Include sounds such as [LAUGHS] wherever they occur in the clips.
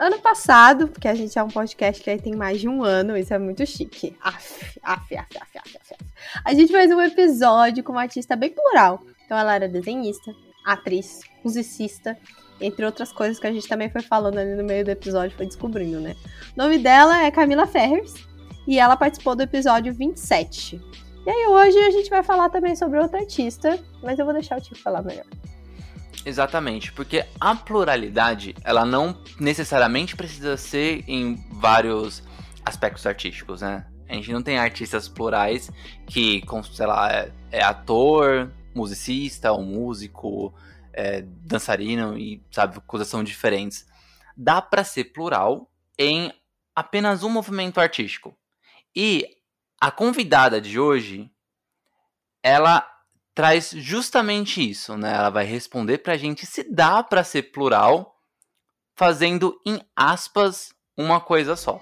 Ano passado, porque a gente é um podcast que aí tem mais de um ano, isso é muito chique. Af, af, af, af, af, af. A gente fez um episódio com uma artista bem plural. Então ela era desenhista, atriz, musicista, entre outras coisas que a gente também foi falando ali no meio do episódio, foi descobrindo, né? O nome dela é Camila Ferris e ela participou do episódio 27. E aí hoje a gente vai falar também sobre outra artista, mas eu vou deixar o Tico falar melhor. Exatamente, porque a pluralidade, ela não necessariamente precisa ser em vários aspectos artísticos, né? A gente não tem artistas plurais que, sei lá, é, é ator, musicista, ou músico, é, dançarino e, sabe, coisas são diferentes. Dá para ser plural em apenas um movimento artístico. E a convidada de hoje, ela traz justamente isso, né? Ela vai responder pra gente se dá para ser plural fazendo em aspas uma coisa só.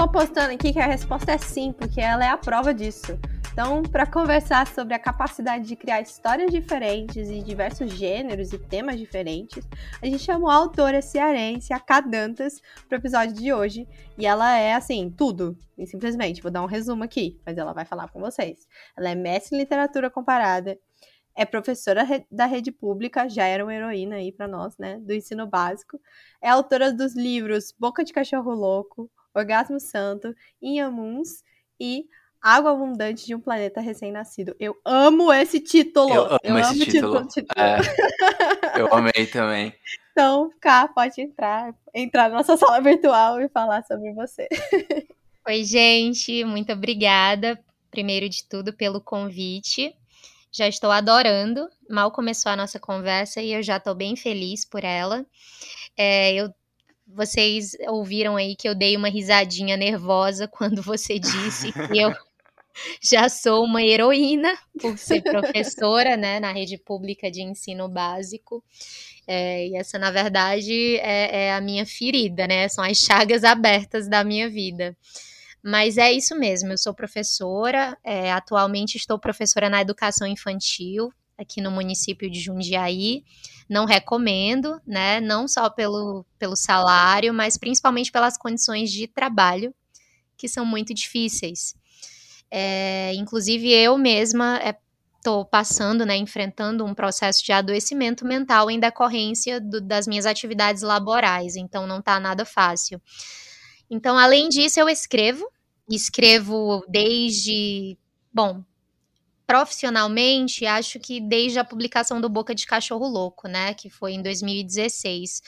Tô postando aqui que a resposta é sim, porque ela é a prova disso. Então, para conversar sobre a capacidade de criar histórias diferentes e diversos gêneros e temas diferentes, a gente chamou a autora cearense, a Cadantas, para o episódio de hoje. E ela é, assim, tudo. Simplesmente, vou dar um resumo aqui, mas ela vai falar com vocês. Ela é mestre em literatura comparada, é professora da rede pública, já era uma heroína aí para nós, né, do ensino básico. É autora dos livros Boca de Cachorro Louco, Orgasmo Santo, Inhamuns e Água Abundante de um Planeta Recém-Nascido. Eu amo esse título. Eu amo, eu esse amo título. título. É, eu amei também. Então, cá, pode entrar, entrar na nossa sala virtual e falar sobre você. Oi, gente, muito obrigada, primeiro de tudo, pelo convite. Já estou adorando. Mal começou a nossa conversa e eu já estou bem feliz por ela. É, eu vocês ouviram aí que eu dei uma risadinha nervosa [LAUGHS] quando você disse que eu já sou uma heroína por ser professora, né, na rede pública de ensino básico. É, e essa, na verdade, é, é, a minha ferida, né? São as chagas abertas da minha vida. Mas é isso mesmo, eu sou professora, é, atualmente estou professora na educação infantil, aqui no município de Jundiaí. Não recomendo, né? Não só pelo, pelo salário, mas principalmente pelas condições de trabalho, que são muito difíceis. É, inclusive, eu mesma estou é, passando, né, enfrentando um processo de adoecimento mental em decorrência do, das minhas atividades laborais, então não está nada fácil. Então, além disso, eu escrevo, escrevo desde, bom, profissionalmente, acho que desde a publicação do Boca de Cachorro Louco, né, que foi em 2016.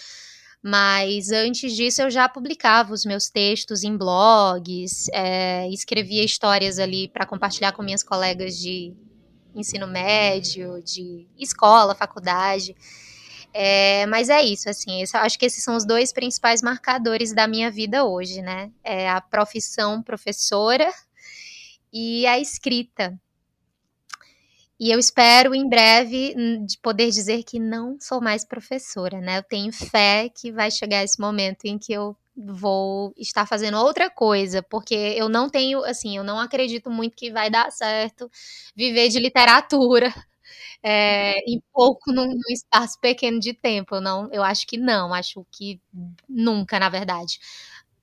Mas antes disso eu já publicava os meus textos em blogs, é, escrevia histórias ali para compartilhar com minhas colegas de ensino médio, de escola, faculdade. É, mas é isso, assim, esse, acho que esses são os dois principais marcadores da minha vida hoje, né? É a profissão professora e a escrita. E eu espero em breve de poder dizer que não sou mais professora, né? Eu tenho fé que vai chegar esse momento em que eu vou estar fazendo outra coisa, porque eu não tenho, assim, eu não acredito muito que vai dar certo viver de literatura é, [LAUGHS] em pouco, num, num, espaço pequeno de tempo. Eu não, eu acho que não, acho que nunca, na verdade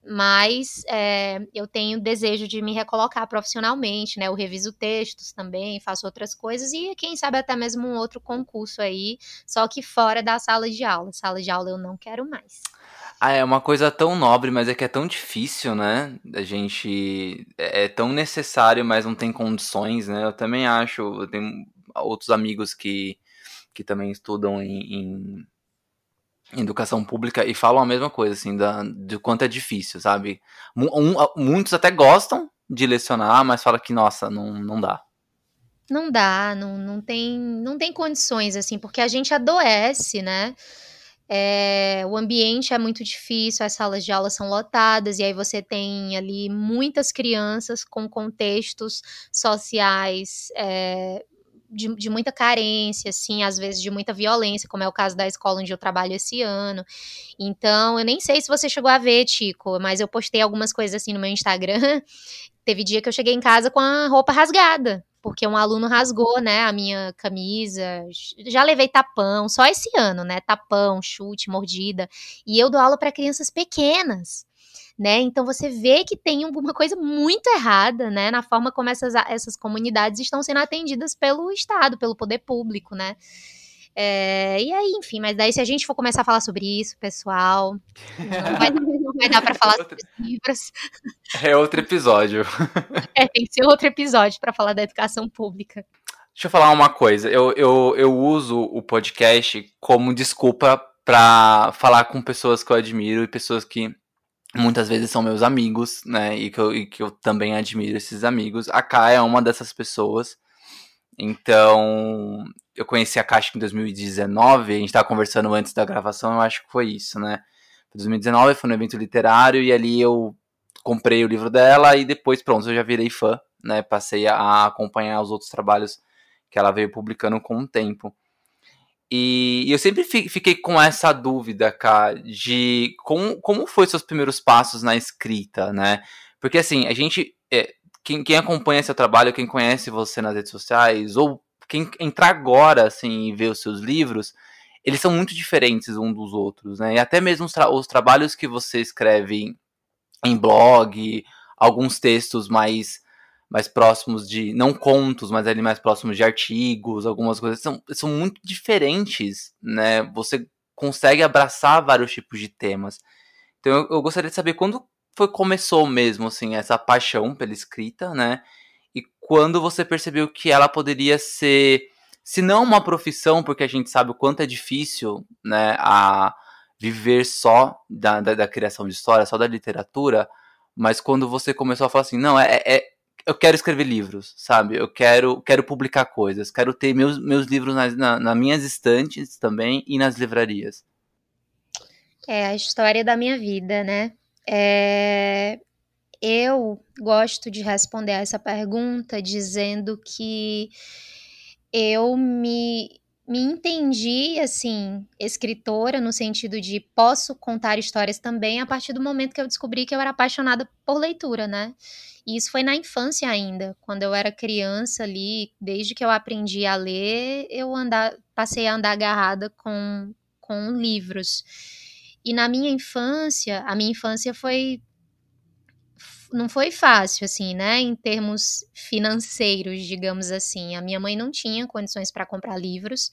mas é, eu tenho desejo de me recolocar profissionalmente, né? Eu reviso textos também, faço outras coisas e quem sabe até mesmo um outro concurso aí, só que fora da sala de aula. Sala de aula eu não quero mais. Ah, é uma coisa tão nobre, mas é que é tão difícil, né? A gente. É, é tão necessário, mas não tem condições, né? Eu também acho. Eu tenho outros amigos que, que também estudam em, em educação pública e falam a mesma coisa, assim, da, de quanto é difícil, sabe? Um, muitos até gostam de lecionar, mas falam que, nossa, não, não dá. Não dá, não, não, tem, não tem condições, assim, porque a gente adoece, né? É, o ambiente é muito difícil, as salas de aula são lotadas, e aí você tem ali muitas crianças com contextos sociais é, de, de, muita carência, assim, às vezes de muita violência, como é o caso da escola onde eu trabalho esse ano. Então, eu nem sei se você chegou a ver, Tico, mas eu postei algumas coisas assim no meu Instagram. [LAUGHS] Teve dia que eu cheguei em casa com a roupa rasgada porque um aluno rasgou, né, a minha camisa. Já levei tapão, só esse ano, né? Tapão, chute, mordida. E eu dou aula para crianças pequenas. Né? Então você vê que tem alguma coisa muito errada, né, na forma como essas, essas comunidades estão sendo atendidas pelo Estado, pelo poder público, né? É, e aí, enfim, mas daí se a gente for começar a falar sobre isso, pessoal, não vai, não vai dar para falar sobre os livros. É outro episódio. [LAUGHS] É, tem que ser outro episódio para falar da educação pública. Deixa eu falar uma coisa. Eu, eu, eu uso o podcast como desculpa para falar com pessoas que eu admiro e pessoas que muitas vezes são meus amigos, né? E que eu, e que eu também admiro esses amigos. A Kai é uma dessas pessoas. Então, eu conheci a Caixa em 2019, a gente estava conversando antes da gravação, eu acho que foi isso, né? 2019 foi no evento literário e ali eu comprei o livro dela e depois, pronto, eu já virei fã, né? Passei a acompanhar os outros trabalhos que ela veio publicando com o tempo. E eu sempre fiquei com essa dúvida, cara, de como, como foi seus primeiros passos na escrita, né? Porque assim, a gente. É, quem, quem acompanha seu trabalho, quem conhece você nas redes sociais, ou quem entrar agora, assim, e ver os seus livros, eles são muito diferentes um dos outros, né? E até mesmo os, tra os trabalhos que você escreve em blog, alguns textos mais mais próximos de não contos, mas ali mais próximos de artigos, algumas coisas são, são muito diferentes, né? Você consegue abraçar vários tipos de temas. Então eu, eu gostaria de saber quando foi começou mesmo assim essa paixão pela escrita, né? E quando você percebeu que ela poderia ser, se não uma profissão, porque a gente sabe o quanto é difícil, né, a viver só da, da, da criação de história, só da literatura, mas quando você começou a falar assim, não, é, é eu quero escrever livros, sabe? Eu quero, quero publicar coisas, quero ter meus, meus livros nas, na, nas minhas estantes também e nas livrarias. É a história da minha vida, né? É, eu gosto de responder essa pergunta dizendo que eu me, me entendi, assim, escritora, no sentido de posso contar histórias também a partir do momento que eu descobri que eu era apaixonada por leitura, né? E isso foi na infância ainda, quando eu era criança ali, desde que eu aprendi a ler, eu andar, passei a andar agarrada com, com livros. E na minha infância, a minha infância foi não foi fácil, assim, né? Em termos financeiros, digamos assim. A minha mãe não tinha condições para comprar livros.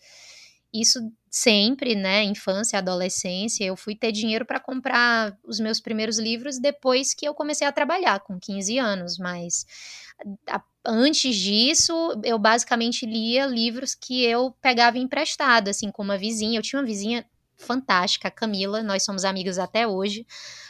Isso sempre, né? Infância, adolescência. Eu fui ter dinheiro para comprar os meus primeiros livros depois que eu comecei a trabalhar, com 15 anos. Mas a, antes disso, eu basicamente lia livros que eu pegava emprestado, assim, com uma vizinha. Eu tinha uma vizinha fantástica, a Camila, nós somos amigos até hoje.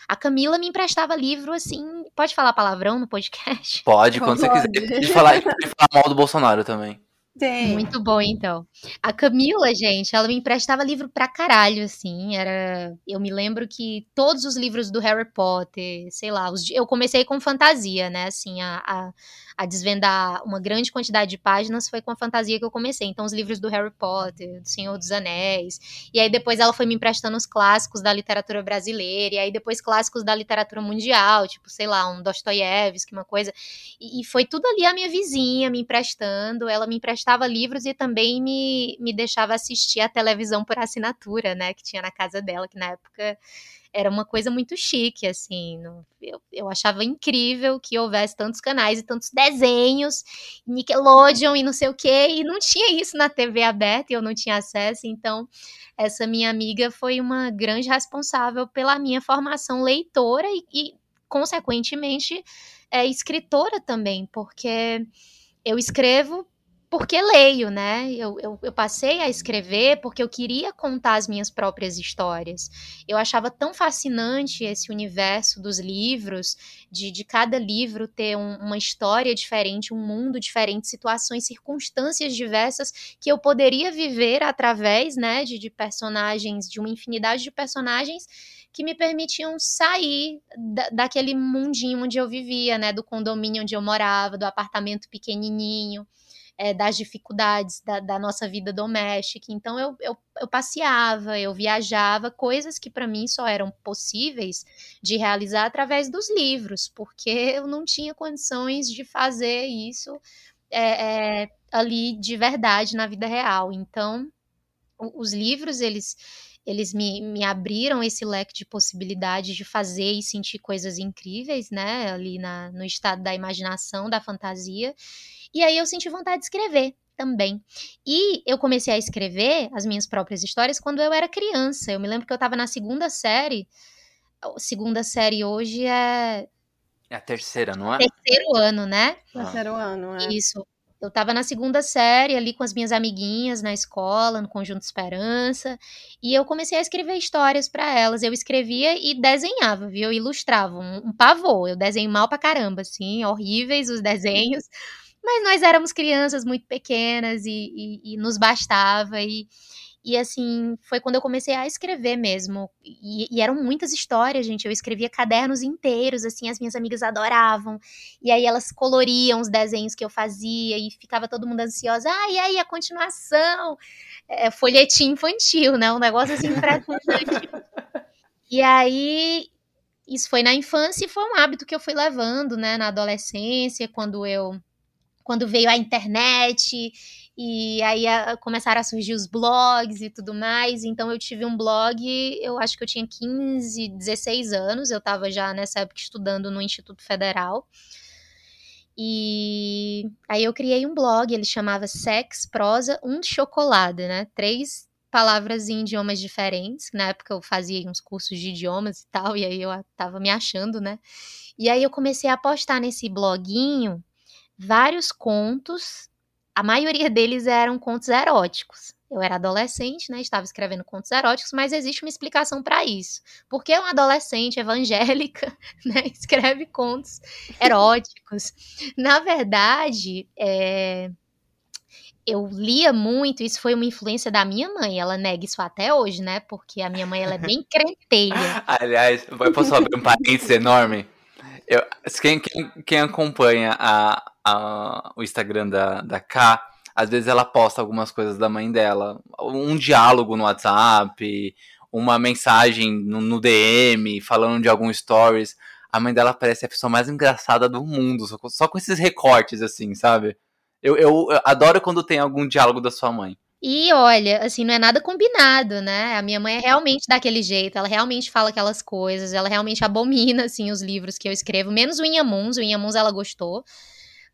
A Camila me emprestava livro assim. Pode falar palavrão no podcast? [LAUGHS] Pode, quando pode. você quiser. Pode falar, pode falar mal do Bolsonaro também. Tem. Muito bom, então. A Camila, gente, ela me emprestava livro pra caralho, assim. Era. Eu me lembro que todos os livros do Harry Potter, sei lá, os... eu comecei com fantasia, né? Assim, a, a a desvendar uma grande quantidade de páginas foi com a fantasia que eu comecei. Então, os livros do Harry Potter, do Senhor dos Anéis. E aí, depois, ela foi me emprestando os clássicos da literatura brasileira. E aí, depois, clássicos da literatura mundial, tipo, sei lá, um Dostoiévski, uma coisa. E, e foi tudo ali a minha vizinha me emprestando. Ela me emprestava livros e também me, me deixava assistir a televisão por assinatura, né, que tinha na casa dela, que na época era uma coisa muito chique, assim. Eu, eu achava incrível que houvesse tantos canais e tantos desenhos, Nickelodeon e não sei o quê, e não tinha isso na TV aberta e eu não tinha acesso. Então, essa minha amiga foi uma grande responsável pela minha formação leitora e, e consequentemente, é, escritora também, porque eu escrevo porque leio, né? Eu, eu, eu, passei a escrever porque eu queria contar as minhas próprias histórias. Eu achava tão fascinante esse universo dos livros, de, de cada livro ter um, uma história diferente, um mundo diferente, situações, circunstâncias diversas que eu poderia viver através, né, de, de personagens, de uma infinidade de personagens que me permitiam sair da, daquele mundinho onde eu vivia, né, do condomínio onde eu morava, do apartamento pequenininho é, das dificuldades da, da, nossa vida doméstica. Então eu, eu, eu passeava, eu viajava, coisas que para mim só eram possíveis de realizar através dos livros, porque eu não tinha condições de fazer isso é, é, ali de verdade na vida real. Então os livros eles eles me, me abriram esse leque de possibilidades de fazer e sentir coisas incríveis, né? Ali na, no estado da imaginação, da fantasia. E aí eu senti vontade de escrever também. E eu comecei a escrever as minhas próprias histórias quando eu era criança. Eu me lembro que eu estava na segunda série. A segunda série hoje é. É a terceira, não é? Terceiro ano, né? Terceiro ano, é. Isso. Eu estava na segunda série ali com as minhas amiguinhas na escola, no Conjunto Esperança, e eu comecei a escrever histórias para elas. Eu escrevia e desenhava, viu? Eu ilustrava, um, um pavor. Eu desenho mal pra caramba, assim, horríveis os desenhos. Mas nós éramos crianças muito pequenas e, e, e nos bastava. E, e assim, foi quando eu comecei a escrever mesmo. E, e, eram muitas histórias, gente. Eu escrevia cadernos inteiros, assim, as minhas amigas adoravam. E aí elas coloriam os desenhos que eu fazia e ficava todo mundo ansiosa. Ah, e aí a continuação? É, folhetim infantil, né? Um negócio assim impressionante. [LAUGHS] e aí. Isso foi na infância e foi um hábito que eu fui levando, né, na adolescência, quando eu quando veio a internet e aí a, começaram a surgir os blogs e tudo mais. Então eu tive um blog, eu acho que eu tinha 15, 16 anos, eu estava já nessa época estudando no Instituto Federal. E aí eu criei um blog, ele chamava Sex, Prosa, um Chocolate, né? Três palavras em idiomas diferentes. Na época eu fazia uns cursos de idiomas e tal, e aí eu tava me achando, né? E aí eu comecei a postar nesse bloguinho vários contos, a maioria deles eram contos eróticos. Eu era adolescente, né? Estava escrevendo contos eróticos, mas existe uma explicação para isso. Porque uma adolescente evangélica, [LAUGHS] né, escreve contos eróticos. Na verdade, é, eu lia muito, isso foi uma influência da minha mãe. Ela nega isso até hoje, né? Porque a minha mãe ela é bem [LAUGHS] crenteira. Aliás, eu posso abrir um parênteses enorme? Eu, quem, quem, quem acompanha a, a, o Instagram da, da K, às vezes ela posta algumas coisas da mãe dela. Um diálogo no WhatsApp, uma mensagem no, no DM, falando de algum stories. A mãe dela parece a pessoa mais engraçada do mundo, só, só com esses recortes, assim, sabe? Eu, eu, eu adoro quando tem algum diálogo da sua mãe. E olha, assim, não é nada combinado, né? A minha mãe é realmente daquele jeito, ela realmente fala aquelas coisas, ela realmente abomina, assim, os livros que eu escrevo, menos o Inhamuns, o Inhamuns ela gostou.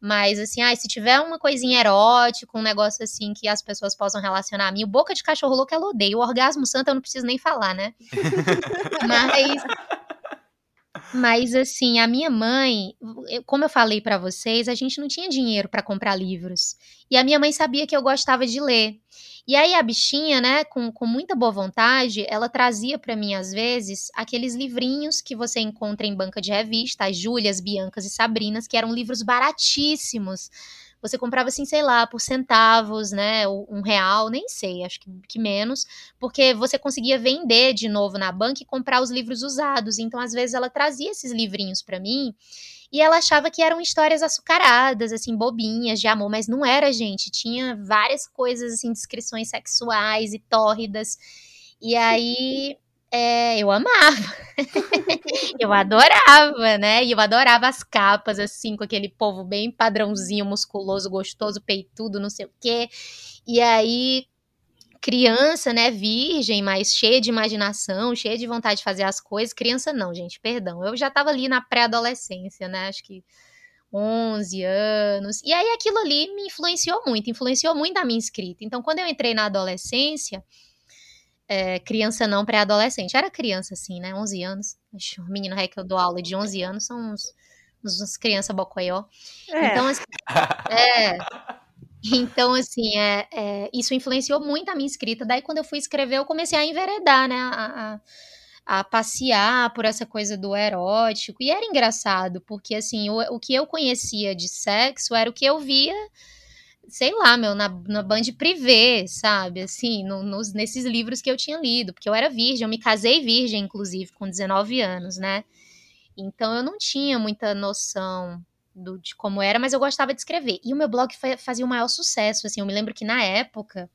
Mas, assim, ah, se tiver uma coisinha erótica, um negócio assim que as pessoas possam relacionar a mim, o boca de cachorro louco ela odeia. O orgasmo santo eu não preciso nem falar, né? [LAUGHS] Mas. Mas assim, a minha mãe, como eu falei para vocês, a gente não tinha dinheiro para comprar livros. E a minha mãe sabia que eu gostava de ler. E aí a bichinha, né, com, com muita boa vontade, ela trazia para mim às vezes aqueles livrinhos que você encontra em banca de revista, as Júlias, Biancas e Sabrinas, que eram livros baratíssimos. Você comprava assim, sei lá, por centavos, né, um real, nem sei, acho que, que menos, porque você conseguia vender de novo na banca e comprar os livros usados. Então, às vezes ela trazia esses livrinhos para mim e ela achava que eram histórias açucaradas, assim, bobinhas de amor, mas não era, gente. Tinha várias coisas, assim, descrições sexuais e tórridas. E aí É, eu amava. [LAUGHS] eu adorava, né? E eu adorava as capas, assim, com aquele povo bem padrãozinho, musculoso, gostoso, peitudo, não sei o quê. E aí, criança, né, virgem, mas cheia de imaginação, cheia de vontade de fazer as coisas. Criança não, gente, perdão. Eu já tava ali na pré-adolescência, né? Acho que 11 anos. E aí aquilo ali me influenciou muito, influenciou muito a minha escrita. Então, quando eu entrei na adolescência, é, criança não, pré-adolescente. Era criança, assim, né? 11 anos. O menino rei que eu dou aula de 11 anos são uns, uns, uns criança bocoió. É. Então, assim, [LAUGHS] é... Então, assim, é, é, isso influenciou muito a minha escrita. Daí, quando eu fui escrever, eu comecei a enveredar, né? A, a, a passear por essa coisa do erótico. E era engraçado, porque, assim, o, o que eu conhecia de sexo era o que eu via sei lá, meu, na, na Band Privé, sabe? Assim, no, nos, nesses livros que eu tinha lido, porque eu era virgem, eu me casei virgem, inclusive, com 19 anos, né? Então eu não tinha muita noção do, de como era, mas eu gostava de escrever. E o meu blog fazia o maior sucesso, assim, eu me lembro que na época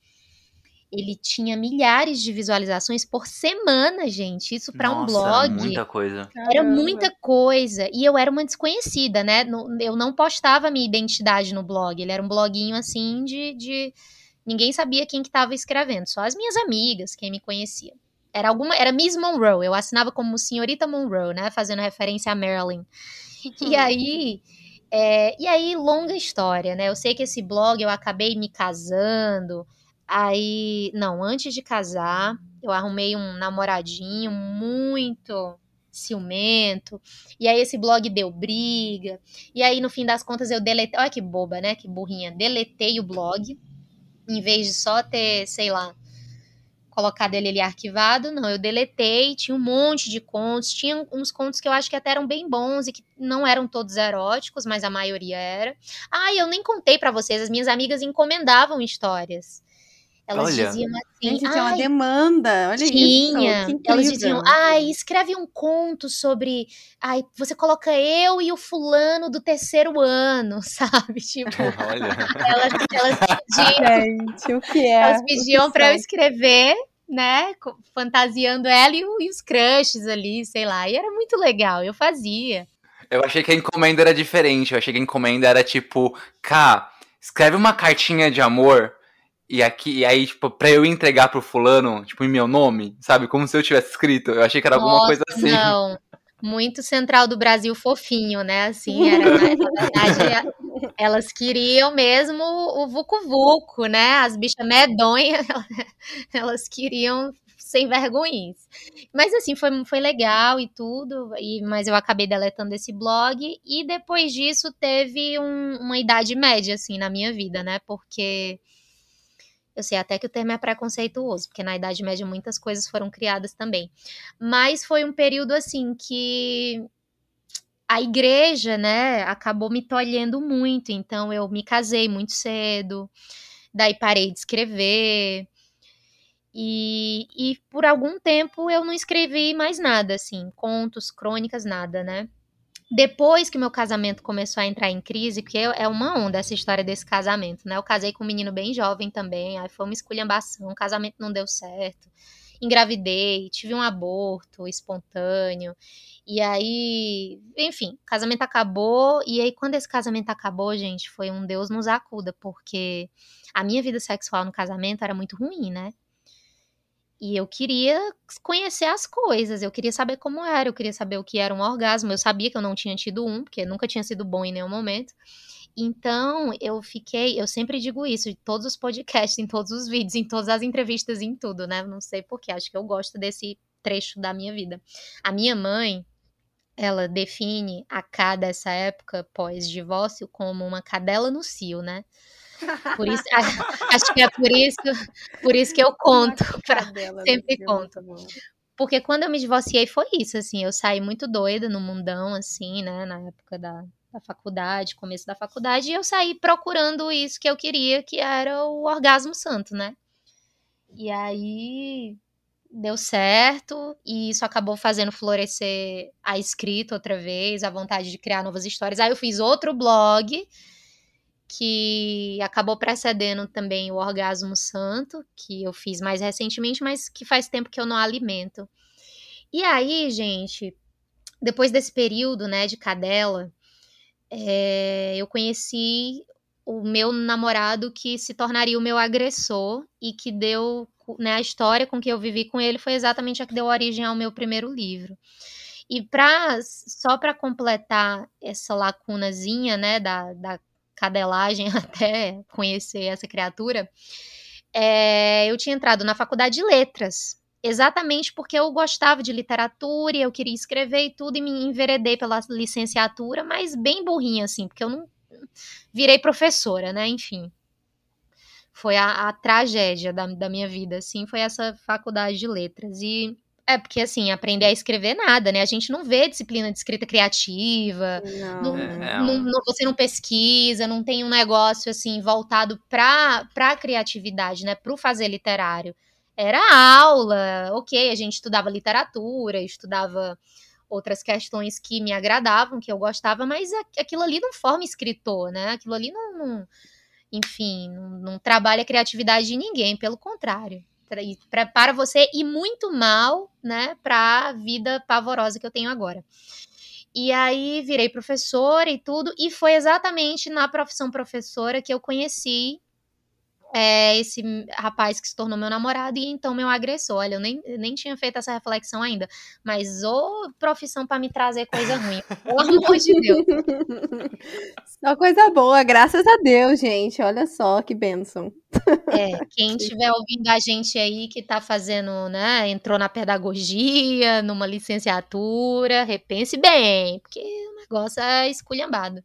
ele tinha milhares de visualizações por semana, gente. Isso para um blog. Era muita coisa. Era muita coisa. E eu era uma desconhecida, né? Eu não postava minha identidade no blog. Ele era um bloguinho assim de. de... Ninguém sabia quem que estava escrevendo, só as minhas amigas, quem me conhecia. Era alguma, era Miss Monroe, eu assinava como Senhorita Monroe, né, fazendo referência a Marilyn. [LAUGHS] E aí, é, e aí longa história, né? Eu sei que esse blog eu acabei me casando, Aí, não, antes de casar, eu arrumei um namoradinho muito ciumento. E aí esse blog deu briga. E aí no fim das contas eu deletei, olha que boba, né? Que burrinha. Deletei o blog em vez de só ter, sei lá, colocado ele ali arquivado, não, eu deletei, tinha um monte de contos, tinha uns contos que eu acho que até eram bem bons e que não eram todos eróticos, mas a maioria era. Ah, eu nem contei para vocês, as minhas amigas encomendavam histórias. Elas olha. diziam assim. Gente, tinha uma demanda, olha tinha. isso. Elas diziam, ai, escreve um conto sobre. Ai, você coloca eu e o fulano do terceiro ano, [LAUGHS] sabe? Tipo, [LAUGHS] olha. Elas, elas pediam. Gente, o que é? Elas pediam para eu escrever né, fantasiando ela e, e, os crushes ali, sei lá. E era muito legal, eu fazia. Eu achei que a encomenda era diferente. Eu achei que a encomenda era tipo, cá, escreve uma cartinha de amor e aqui, e aí, tipo, pra eu entregar pro fulano, tipo, em meu nome, sabe? Como se eu tivesse escrito. Eu achei que era Nossa, alguma coisa assim. Não. Muito central do Brasil fofinho, né? Assim, [LAUGHS] era, na verdade, elas queriam mesmo o Vucu Vucu, né? As bichas medonhas, [LAUGHS] elas queriam sem vergonhas. Mas assim, foi, foi legal e tudo, e, mas eu acabei deletando esse blog, e depois disso teve um, uma idade média, assim, na minha vida, né? Porque eu sei até que o termo é preconceituoso, porque na Idade Média muitas coisas foram criadas também. Mas foi um período assim que a igreja, né, acabou me tolhendo muito. Então eu me casei muito cedo, daí parei de escrever. E, e por algum tempo eu não escrevi mais nada, assim, contos, crônicas, nada, né? Depois que meu casamento começou a entrar em crise, porque é uma onda essa história desse casamento, né? Eu casei com um menino bem jovem também, aí foi uma esculhambação, o casamento não deu certo. Engravidei, tive um aborto espontâneo. E aí, enfim, casamento acabou. E aí, quando esse casamento acabou, gente, foi um Deus nos acuda, porque a minha vida sexual no casamento era muito ruim, né? E eu queria conhecer as coisas, eu queria saber como era, eu queria saber o que era um orgasmo. Eu sabia que eu não tinha tido um, porque nunca tinha sido bom em nenhum momento. Então, eu fiquei, eu sempre digo isso, em todos os podcasts, [LAUGHS] em todos os vídeos, em todas as entrevistas, em tudo, né? Não sei porquê, acho que eu gosto desse trecho da minha vida. A minha mãe, ela define a K dessa época pós-divórcio como uma cadela no cio, né? Por isso, acho que é por isso, por isso que eu conto, pra, sempre conto. Porque quando eu me divorciei foi isso, assim, eu saí muito doida no mundão, assim, né, na época da, da faculdade, começo da faculdade, e eu saí procurando isso que eu queria, que era o orgasmo santo, né? E aí deu certo, e isso acabou fazendo florescer a escrita outra vez, a vontade de criar novas histórias. Aí eu fiz outro blog, que acabou precedendo também o Orgasmo Santo, que eu fiz mais recentemente, mas que faz tempo que eu não alimento. E aí, gente, depois desse período, né, de cadela, é, eu conheci o meu namorado que se tornaria o meu agressor e que deu, né, a história com que eu vivi com ele foi exatamente a que deu origem ao meu primeiro livro. E pra, só para completar essa lacunazinha, né, da, da cadelagem [LAUGHS] até conhecer essa criatura, é, eu tinha entrado na faculdade de letras, exatamente porque eu gostava de literatura e eu queria escrever e tudo, e me enveredei pela licenciatura, mas bem burrinha, assim, porque eu não virei professora, né? Enfim. Foi a, a tragédia da, da minha vida, assim, foi essa faculdade de letras. E é, porque assim, aprender a escrever nada, né? A gente não vê disciplina de escrita criativa, não. Não, é, não, não, você não pesquisa, não tem um negócio assim voltado para a criatividade, né? Para o fazer literário. Era aula, ok, a gente estudava literatura, estudava outras questões que me agradavam, que eu gostava, mas aquilo ali não forma escritor, né? Aquilo ali não, não enfim, não, não trabalha a criatividade de ninguém, pelo contrário para você e muito mal, né, para a vida pavorosa que eu tenho agora. E aí virei professora e tudo, e foi exatamente na profissão professora que eu conheci é, esse rapaz que se tornou meu namorado e então meu agressor. Olha, eu nem, nem tinha feito essa reflexão ainda, mas ô profissão para me trazer coisa ruim, [LAUGHS] pelo amor de Deus. Só coisa boa, graças a Deus, gente. Olha só que bênção. É, quem [LAUGHS] estiver ouvindo a gente aí que está fazendo, né, entrou na pedagogia, numa licenciatura, repense bem, porque o negócio é esculhambado.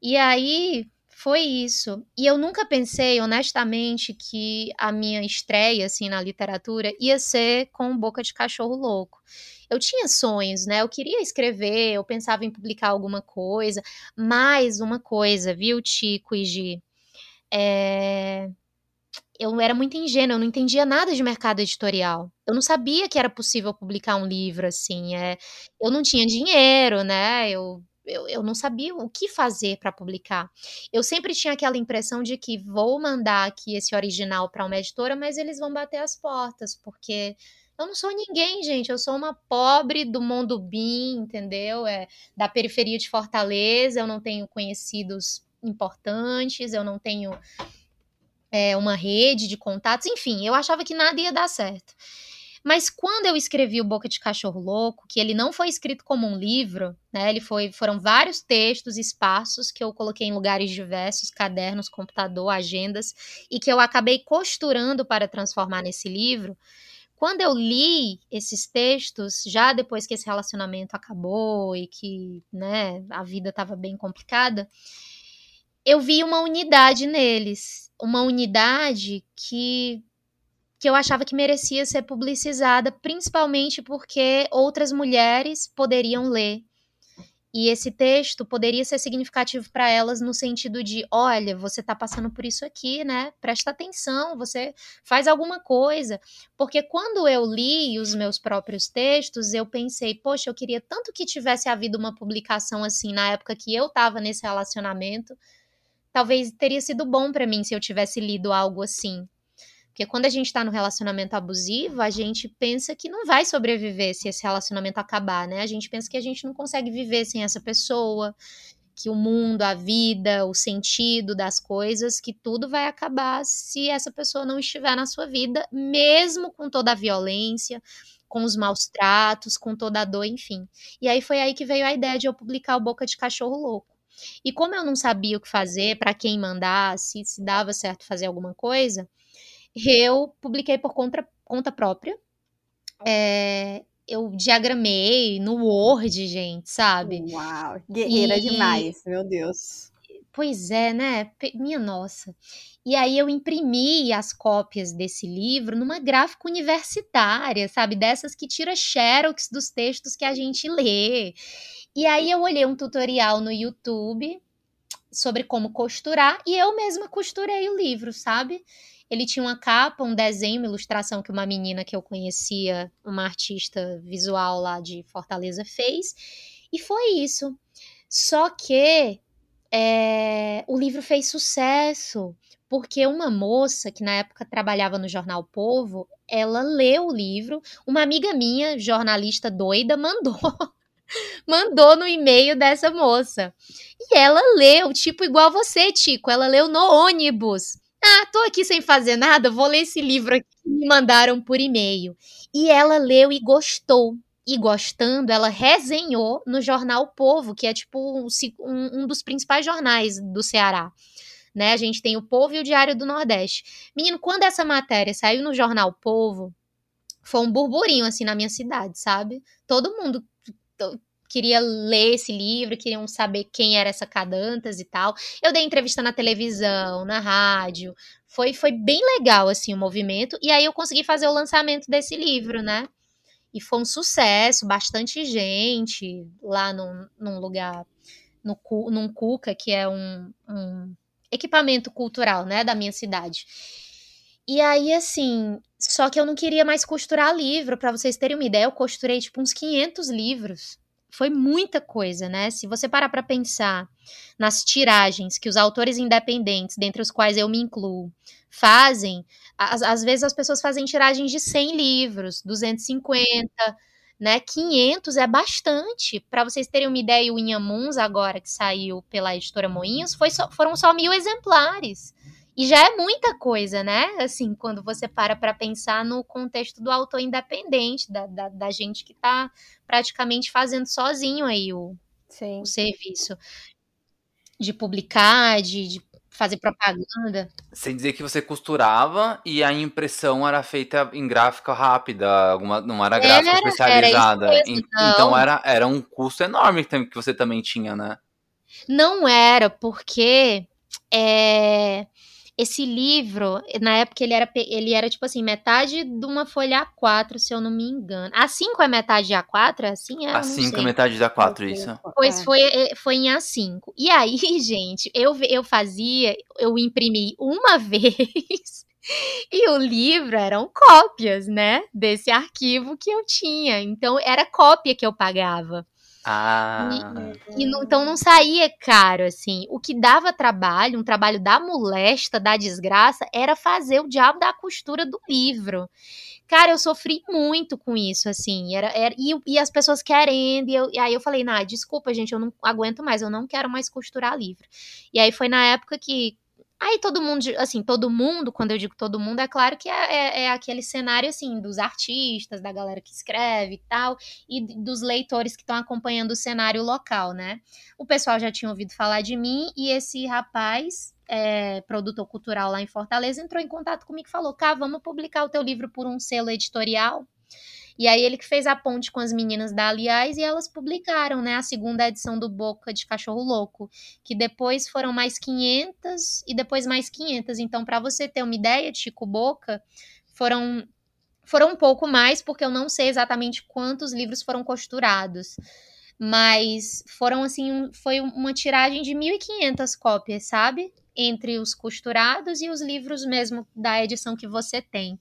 E aí, foi isso. E eu nunca pensei, honestamente, que a minha estreia, assim, na literatura ia ser com Boca de Cachorro Louco. Eu tinha sonhos, né? Eu queria escrever, eu pensava em publicar alguma coisa. Mais uma coisa, viu, Tico e Gi? É... Eu era muito ingênua, eu não entendia nada de mercado editorial. Eu não sabia que era possível publicar um livro, assim. É... Eu não tinha dinheiro, né? Eu eu, eu não sabia o que fazer para publicar. Eu sempre tinha aquela impressão de que vou mandar aqui esse original para uma editora, mas eles vão bater as portas, porque eu não sou ninguém, gente. Eu sou uma pobre do mundo BIM, entendeu? É da periferia de Fortaleza. Eu não tenho conhecidos importantes, eu não tenho é, uma rede de contatos. Enfim, eu achava que nada ia dar certo. Mas quando eu escrevi o Boca de Cachorro Louco, que ele não foi escrito como um livro, né? Ele foi, foram vários textos espaços que eu coloquei em lugares diversos, cadernos, computador, agendas, e que eu acabei costurando para transformar nesse livro. Quando eu li esses textos, já depois que esse relacionamento acabou e que, né, a vida estava bem complicada, eu vi uma unidade neles, uma unidade que que eu achava que merecia ser publicizada, principalmente porque outras mulheres poderiam ler. E esse texto poderia ser significativo para elas no sentido de: olha, você está passando por isso aqui, né? Presta atenção, você faz alguma coisa. Porque quando eu li os meus próprios textos, eu pensei: poxa, eu queria tanto que tivesse havido uma publicação assim na época que eu estava nesse relacionamento. Talvez teria sido bom para mim se eu tivesse lido algo assim, porque quando a gente está no relacionamento abusivo, a gente pensa que não vai sobreviver se esse relacionamento acabar, né? A gente pensa que a gente não consegue viver sem essa pessoa, que o mundo, a vida, o sentido das coisas, que tudo vai acabar se essa pessoa não estiver na sua vida, mesmo com toda a violência, com os maus tratos, com toda a dor, enfim. E aí foi aí que veio a ideia de eu publicar o Boca de Cachorro Louco. E como eu não sabia o que fazer, para quem mandar, se, se dava certo fazer alguma coisa, eu publiquei por conta, conta própria. É, eu diagramei no Word, gente, sabe? Uau, guerreira e... demais, meu Deus. Pois é, né? Minha nossa. E aí eu imprimi as cópias desse livro numa gráfica universitária, sabe? Dessas que tira xerox dos textos que a gente lê. E aí eu olhei um tutorial no YouTube sobre como costurar e eu mesma costurei o livro, sabe? Ele tinha uma capa, um desenho, uma ilustração que uma menina que eu conhecia, uma artista visual lá de Fortaleza, fez. E foi isso. Só que é, o livro fez sucesso, porque uma moça que na época trabalhava no jornal Povo, ela leu o livro. Uma amiga minha, jornalista doida, mandou [LAUGHS] mandou no e-mail dessa moça. E ela leu, tipo igual você, Tico, ela leu no ônibus. Ah, tô aqui sem fazer nada, vou ler esse livro aqui que me mandaram por e-mail. E ela leu e gostou. E gostando, ela resenhou no jornal Povo, que é tipo um, um dos principais jornais do Ceará. Né? A gente tem o Povo e o Diário do Nordeste. Menino, quando essa matéria saiu no jornal Povo, foi um burburinho assim na minha cidade, sabe? Todo mundo queria ler esse livro, queriam saber quem era essa Cadantas e tal. Eu dei entrevista na televisão, na rádio. Foi, foi bem legal, assim, o movimento. E aí eu consegui fazer o lançamento desse livro, né? E foi um sucesso, bastante gente lá num, num lugar, no, num Cuca, que é um, um equipamento cultural, né, da minha cidade. E aí, assim, só que eu não queria mais costurar livro, para vocês terem uma ideia, eu costurei, tipo, uns 500 livros foi muita coisa, né? Se você parar para pensar nas tiragens que os autores independentes, dentre os quais eu me incluo, fazem, às, vezes as pessoas fazem tiragens de 100 livros, 250, né? 500 é bastante. Para vocês terem uma ideia, o Inhamuns, agora que saiu pela editora Moinhos, foi só, foram só mil exemplares. E já é muita coisa, né? Assim, quando você para para pensar no contexto do autor independente, da, da, da gente que está praticamente fazendo sozinho aí o, o serviço de publicar, de, de fazer propaganda. Sem dizer que você costurava e a impressão era feita em gráfica rápida, alguma, não era gráfica era, especializada. Era mesmo, então era, era um custo enorme que você também tinha, né? Não era, porque é, esse livro, na época ele era, ele era tipo assim, metade de uma folha A4, se eu não me engano. A5 é metade de A4? É assim é? A5 é metade de A4, isso. Pois foi, é, foi em A5. E aí, [LAUGHS] gente, eu, eu fazia, eu imprimi uma [LAUGHS] vez. E o livro eram cópias, né? Desse arquivo que eu tinha. Então, era cópia que eu pagava. Ah. E, e então não saía caro, assim. O que dava trabalho, um trabalho da molesta, da desgraça, era fazer o diabo da costura do livro. Cara, eu sofri muito com isso, assim. Era, era e, e, as pessoas querendo. E, eu, e aí eu falei, nah, desculpa, gente, eu não aguento mais, eu não quero mais costurar livro. E aí foi na época que Aí todo mundo, assim, todo mundo, quando eu digo todo mundo, é claro que é, é, é, aquele cenário, assim, dos artistas, da galera que escreve e tal, e dos leitores que estão acompanhando o cenário local, né? O pessoal já tinha ouvido falar de mim e esse rapaz, é, produtor cultural lá em Fortaleza, entrou em contato comigo e falou: Cá, vamos publicar o teu livro por um selo editorial. E aí ele que fez a ponte com as meninas da Aliás e elas publicaram, né, a segunda edição do Boca de Cachorro Louco, que depois foram mais 500 e depois mais 500. Então, para você ter uma ideia, Chico Boca, foram foram um pouco mais, porque eu não sei exatamente quantos livros foram costurados. Mas foram assim, um, foi uma tiragem de 1500 cópias, sabe? Entre os costurados e os livros mesmo da edição que você tem.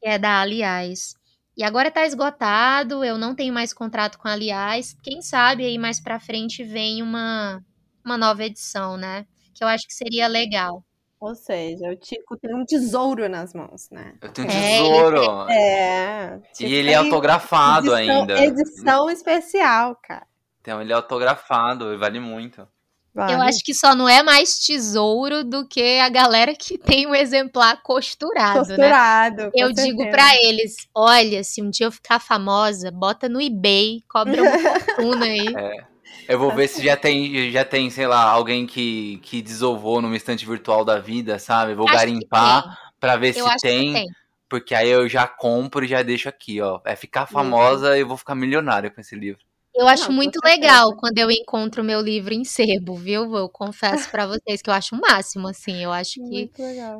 Que é da Aliás. E agora está esgotado, eu não tenho mais contrato com a Aliás. Quem sabe aí mais para frente vem uma, uma nova edição, né? Que eu acho que seria legal. Ou seja, o Tico tem um tesouro nas mãos, né? Eu tenho um é, tesouro. É. Tipo, e ele é autografado edição, ainda. Edição especial, cara. Então ele é autografado, vale muito. Vale. Eu acho que só não é mais tesouro do que a galera que [LAUGHS] tem o um exemplar costurado, costurado né? Eu digo para eles, olha, se um dia eu ficar famosa, bota no eBay, cobra uma [LAUGHS] fortuna aí. É. Eu vou ver se já tem, já tem, sei lá, alguém que, que desovou numa estante virtual da vida, sabe? Vou acho garimpar para ver eu se tem, tem, Porque aí eu já compro e já deixo aqui, ó. É ficar famosa e eu vou ficar milionário com esse livro. Eu acho Não, muito legal quando eu encontro meu livro em sebo, viu? Eu confesso para vocês que eu acho o máximo, assim. Eu acho que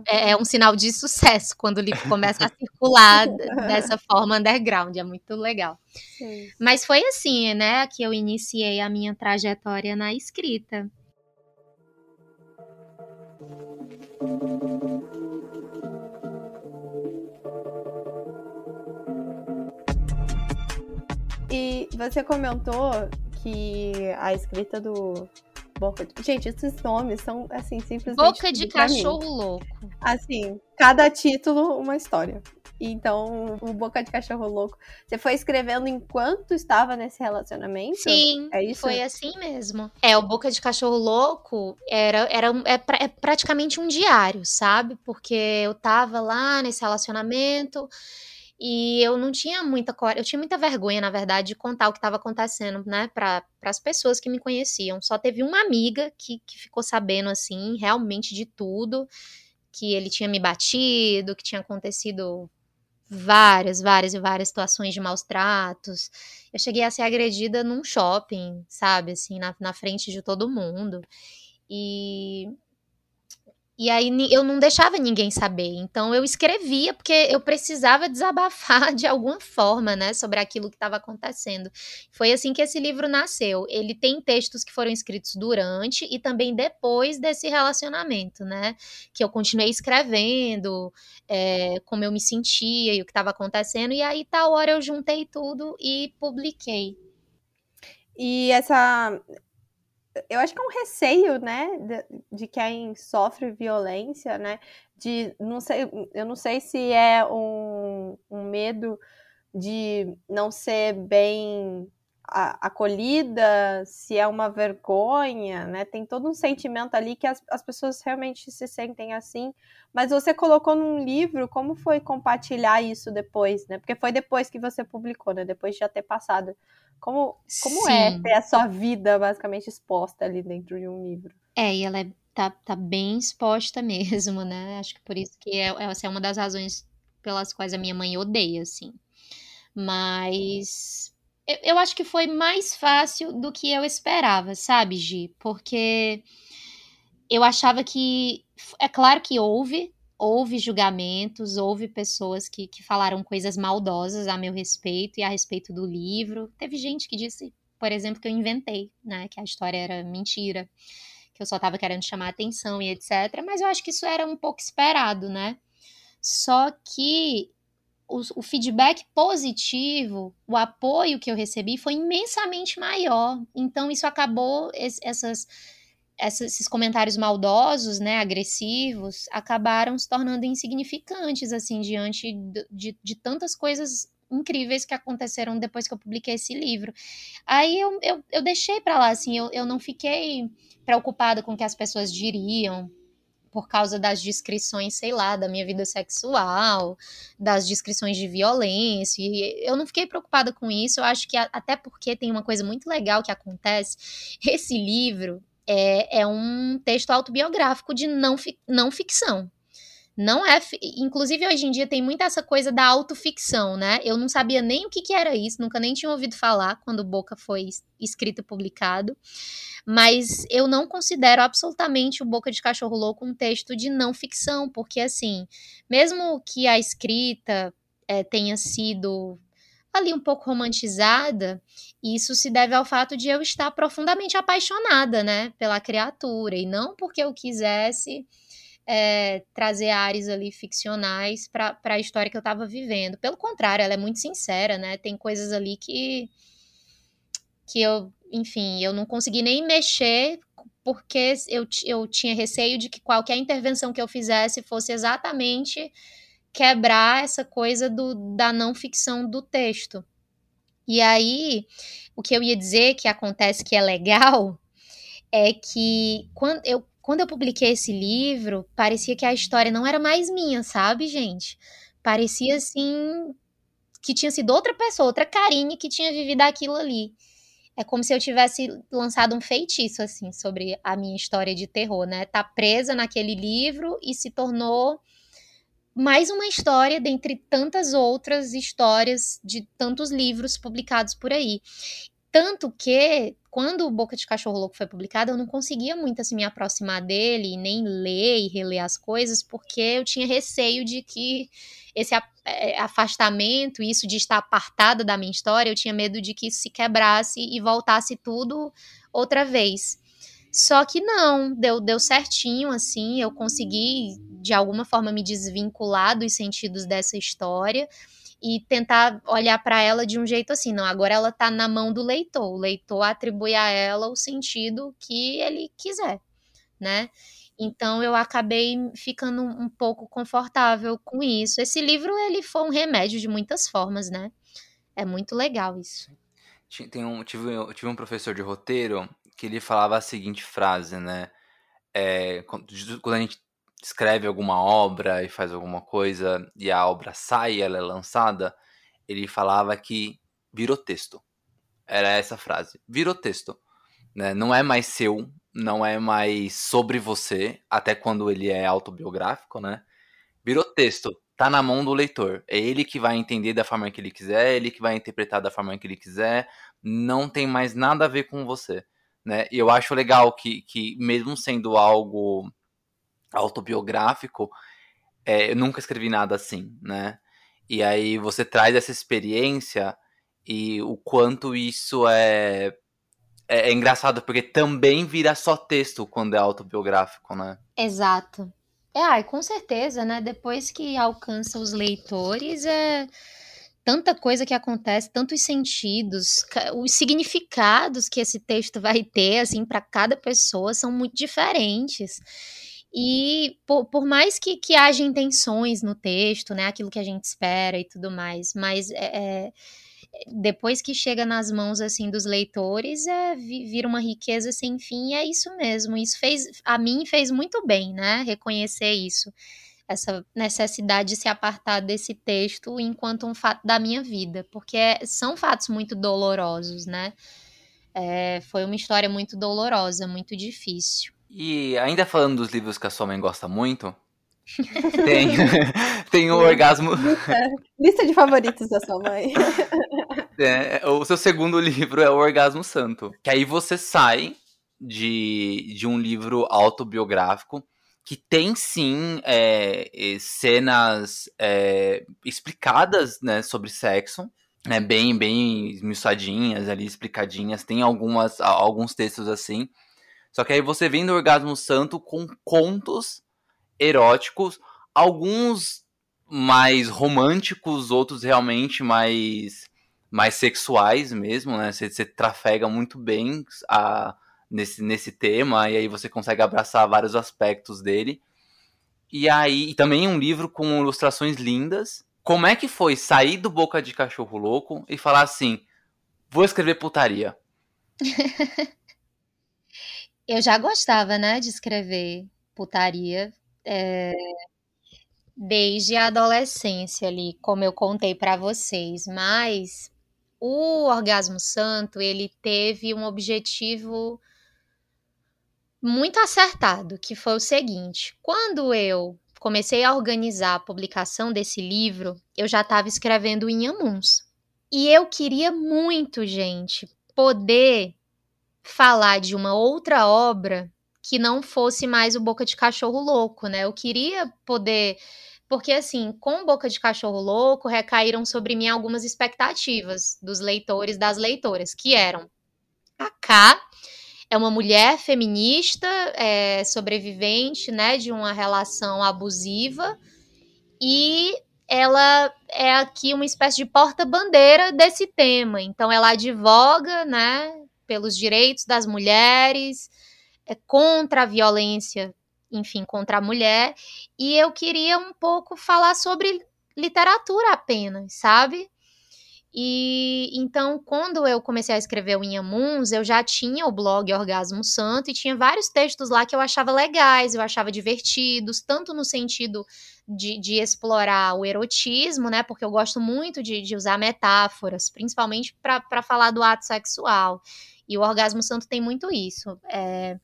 é, é, um sinal de sucesso quando o livro começa a circular [LAUGHS] dessa forma underground. É muito legal. Sim. Mas foi assim, né, que eu iniciei a minha trajetória na escrita. E você comentou que a escrita do Boca de... Gente, esses nomes são, assim, simplesmente... Boca de cachorro louco. Assim, cada título, uma história. Então, o Boca de Cachorro Louco, você foi escrevendo enquanto estava nesse relacionamento? Sim, é isso? foi assim mesmo. É, o Boca de Cachorro Louco era, era é, é praticamente um diário, sabe? Porque eu tava lá nesse relacionamento e eu não tinha muita eu tinha muita vergonha, na verdade, de contar o que estava acontecendo, né, para as pessoas que me conheciam. Só teve uma amiga que, que ficou sabendo assim, realmente de tudo, que ele tinha me batido, que tinha acontecido várias, várias e várias situações de maus tratos. Eu cheguei a ser agredida num shopping, sabe, assim, na, na frente de todo mundo. E e aí eu não deixava ninguém saber. Então eu escrevia porque eu precisava desabafar [LAUGHS] de alguma forma, né, sobre aquilo que estava acontecendo. Foi assim que esse livro nasceu. Ele tem textos que foram escritos durante e também depois desse relacionamento, né? Que eu continuei escrevendo, é, como eu me sentia e o que estava acontecendo. E aí, tal hora, eu juntei tudo e publiquei. E essa eu acho que é um receio, né, de, de, quem sofre violência, né, de, não sei, eu não sei se é um, um medo de não ser bem acolhida, se é uma vergonha, né, tem todo um sentimento ali que as, as pessoas realmente se sentem assim, mas você colocou num livro, como foi compartilhar isso depois, né, porque foi depois que você publicou, né, depois de já ter passado como, como é ter a sua vida basicamente exposta ali dentro de um livro? É, e ela é, tá, tá bem exposta [LAUGHS] mesmo, né? Acho que por isso que é, essa é uma das razões pelas quais a minha mãe odeia, assim. Mas eu, acho que foi mais fácil do que eu esperava, sabe, Gi? Porque eu achava que. É claro que houve houve julgamentos, houve pessoas que, que falaram coisas maldosas a meu respeito e a respeito do livro. Teve gente que disse, por exemplo, que eu inventei, né? Que a história era mentira, que eu só estava querendo chamar atenção e etc. Mas eu acho que isso era um pouco esperado, né? Só que o, o, feedback positivo, o apoio que eu recebi foi imensamente maior. Então, isso acabou, essas esses comentários maldosos, né, agressivos, acabaram se tornando insignificantes, assim, diante de, de, de, tantas coisas incríveis que aconteceram depois que eu publiquei esse livro. Aí eu, eu, eu deixei para lá, assim, eu, eu não fiquei preocupada com o que as pessoas diriam, por causa das descrições, sei lá, da minha vida sexual, das descrições de violência. E eu não fiquei preocupada com isso. Eu acho que até porque tem uma coisa muito legal que acontece. Esse livro, é, é um texto autobiográfico de não, não ficção. Não é. Inclusive, hoje em dia tem muita essa coisa da autoficção, né? Eu não sabia nem o que, que era isso, nunca nem tinha ouvido falar quando Boca foi escrito e publicado. Mas eu não considero absolutamente o Boca de Cachorro Louco um texto de não ficção, porque, assim, mesmo que a escrita é, tenha sido ali um pouco romantizada, isso se deve ao fato de eu estar profundamente apaixonada, né, pela criatura, e não porque eu quisesse é, trazer ares ali ficcionais para a história que eu estava vivendo. Pelo contrário, ela é muito sincera, né, tem coisas ali que, que eu, enfim, eu não consegui nem mexer porque eu, eu tinha receio de que qualquer intervenção que eu fizesse fosse exatamente quebrar essa coisa do, da não ficção do texto. E aí, o que eu ia dizer que acontece que é legal [LAUGHS] é que quando eu, quando eu publiquei esse livro, parecia que a história não era mais minha, sabe, gente? Parecia assim que tinha sido outra pessoa, outra Karine que tinha vivido aquilo ali. É como se eu tivesse lançado um feitiço assim sobre a minha história de terror, né? Tá presa naquele livro e se tornou mais uma história dentre tantas outras histórias de tantos livros publicados por aí. Tanto que, quando o Boca de Cachorro Louco foi publicado, eu não conseguia muito assim, me aproximar dele, nem ler e reler as coisas, porque eu tinha receio de que esse é, afastamento, isso de estar apartada da minha história, eu tinha medo de que isso se quebrasse e voltasse tudo outra vez. Só que não, deu, deu certinho, assim, eu consegui de alguma forma me desvincular dos sentidos dessa história e tentar olhar para ela de um jeito assim, não, agora ela tá na mão do leitor, o leitor atribui a ela o sentido que ele quiser, né? Então eu acabei ficando um pouco confortável com isso. Esse livro ele foi um remédio de muitas formas, né? É muito legal isso. Tem um, tive, eu tive um professor de roteiro que ele falava a seguinte frase, né? É, quando a gente escreve alguma obra e faz alguma coisa e a obra sai, ela é lançada, ele falava que virou texto. Era essa frase. Virou texto. Né? Não é mais seu, não é mais sobre você, até quando ele é autobiográfico, né? Virou texto, tá na mão do leitor. É ele que vai entender da forma que ele quiser, é ele que vai interpretar da forma que ele quiser, não tem mais nada a ver com você, né? E eu acho legal que, que mesmo sendo algo autobiográfico, é, eu nunca escrevi nada assim, né? E aí você traz essa experiência e o quanto isso é é, é, engraçado porque também vira só texto quando é autobiográfico, né? Exato. É, ai, com certeza, né? Depois que alcança os leitores, é tanta coisa que acontece, tantos sentidos, os significados que esse texto vai ter, assim, para cada pessoa são muito diferentes. E por, por mais que, que haja intenções no texto, né, aquilo que a gente espera e tudo mais, mas é, é depois que chega nas mãos assim dos leitores, é, vira uma riqueza sem fim, e é isso mesmo. Isso fez a mim fez muito bem, né? Reconhecer isso. Essa necessidade de se apartar desse texto enquanto um fato da minha vida, porque é, são fatos muito dolorosos, né? É, foi uma história muito dolorosa, muito difícil. E ainda falando dos livros que a sua mãe gosta muito, tem, [LAUGHS] tem o orgasmo. Lista, [LAUGHS] lista, de favoritos da sua mãe. [LAUGHS] É, o seu segundo livro é o Orgasmo Santo. Que aí você sai de, de um livro autobiográfico que tem sim é, cenas é, explicadas né, sobre sexo. Né, bem, bem esmiuçadinhas ali, explicadinhas. Tem algumas, alguns textos assim. Só que aí você vem do Orgasmo Santo com contos eróticos, alguns mais românticos, outros realmente mais mais sexuais mesmo, né? Você, você trafega muito bem a, nesse, nesse tema, e aí você consegue abraçar vários aspectos dele. E aí, e também um livro com ilustrações lindas. Como é que foi sair do Boca de Cachorro Louco e falar assim: vou escrever putaria? [LAUGHS] Eu já gostava, né, de escrever putaria é, desde a adolescência ali, como eu contei para vocês, mas o orgasmo santo ele teve um objetivo muito acertado, que foi o seguinte: quando eu comecei a organizar a publicação desse livro, eu já estava escrevendo em Amuns. E eu queria muito, gente, poder falar de uma outra obra que não fosse mais o Boca de Cachorro Louco, né? Eu queria poder. Porque, assim, com Boca de Cachorro Louco, recaíram sobre mim algumas expectativas dos leitores das leitoras, que eram a K é uma mulher feminista, é, sobrevivente, né, de uma relação abusiva, e ela é aqui uma espécie de porta-bandeira desse tema. Então, ela advoga, né, pelos direitos das mulheres, é, contra a violência, enfim, contra a mulher. E eu queria um pouco falar sobre literatura apenas, sabe? E então, quando eu comecei a escrever o Inhamuns, eu já tinha o blog Orgasmo Santo e tinha vários textos lá que eu achava legais, eu achava divertidos, tanto no sentido de, de explorar o erotismo, né? Porque eu gosto muito de, de usar metáforas, principalmente para falar do ato sexual. E o Orgasmo Santo tem muito isso. É,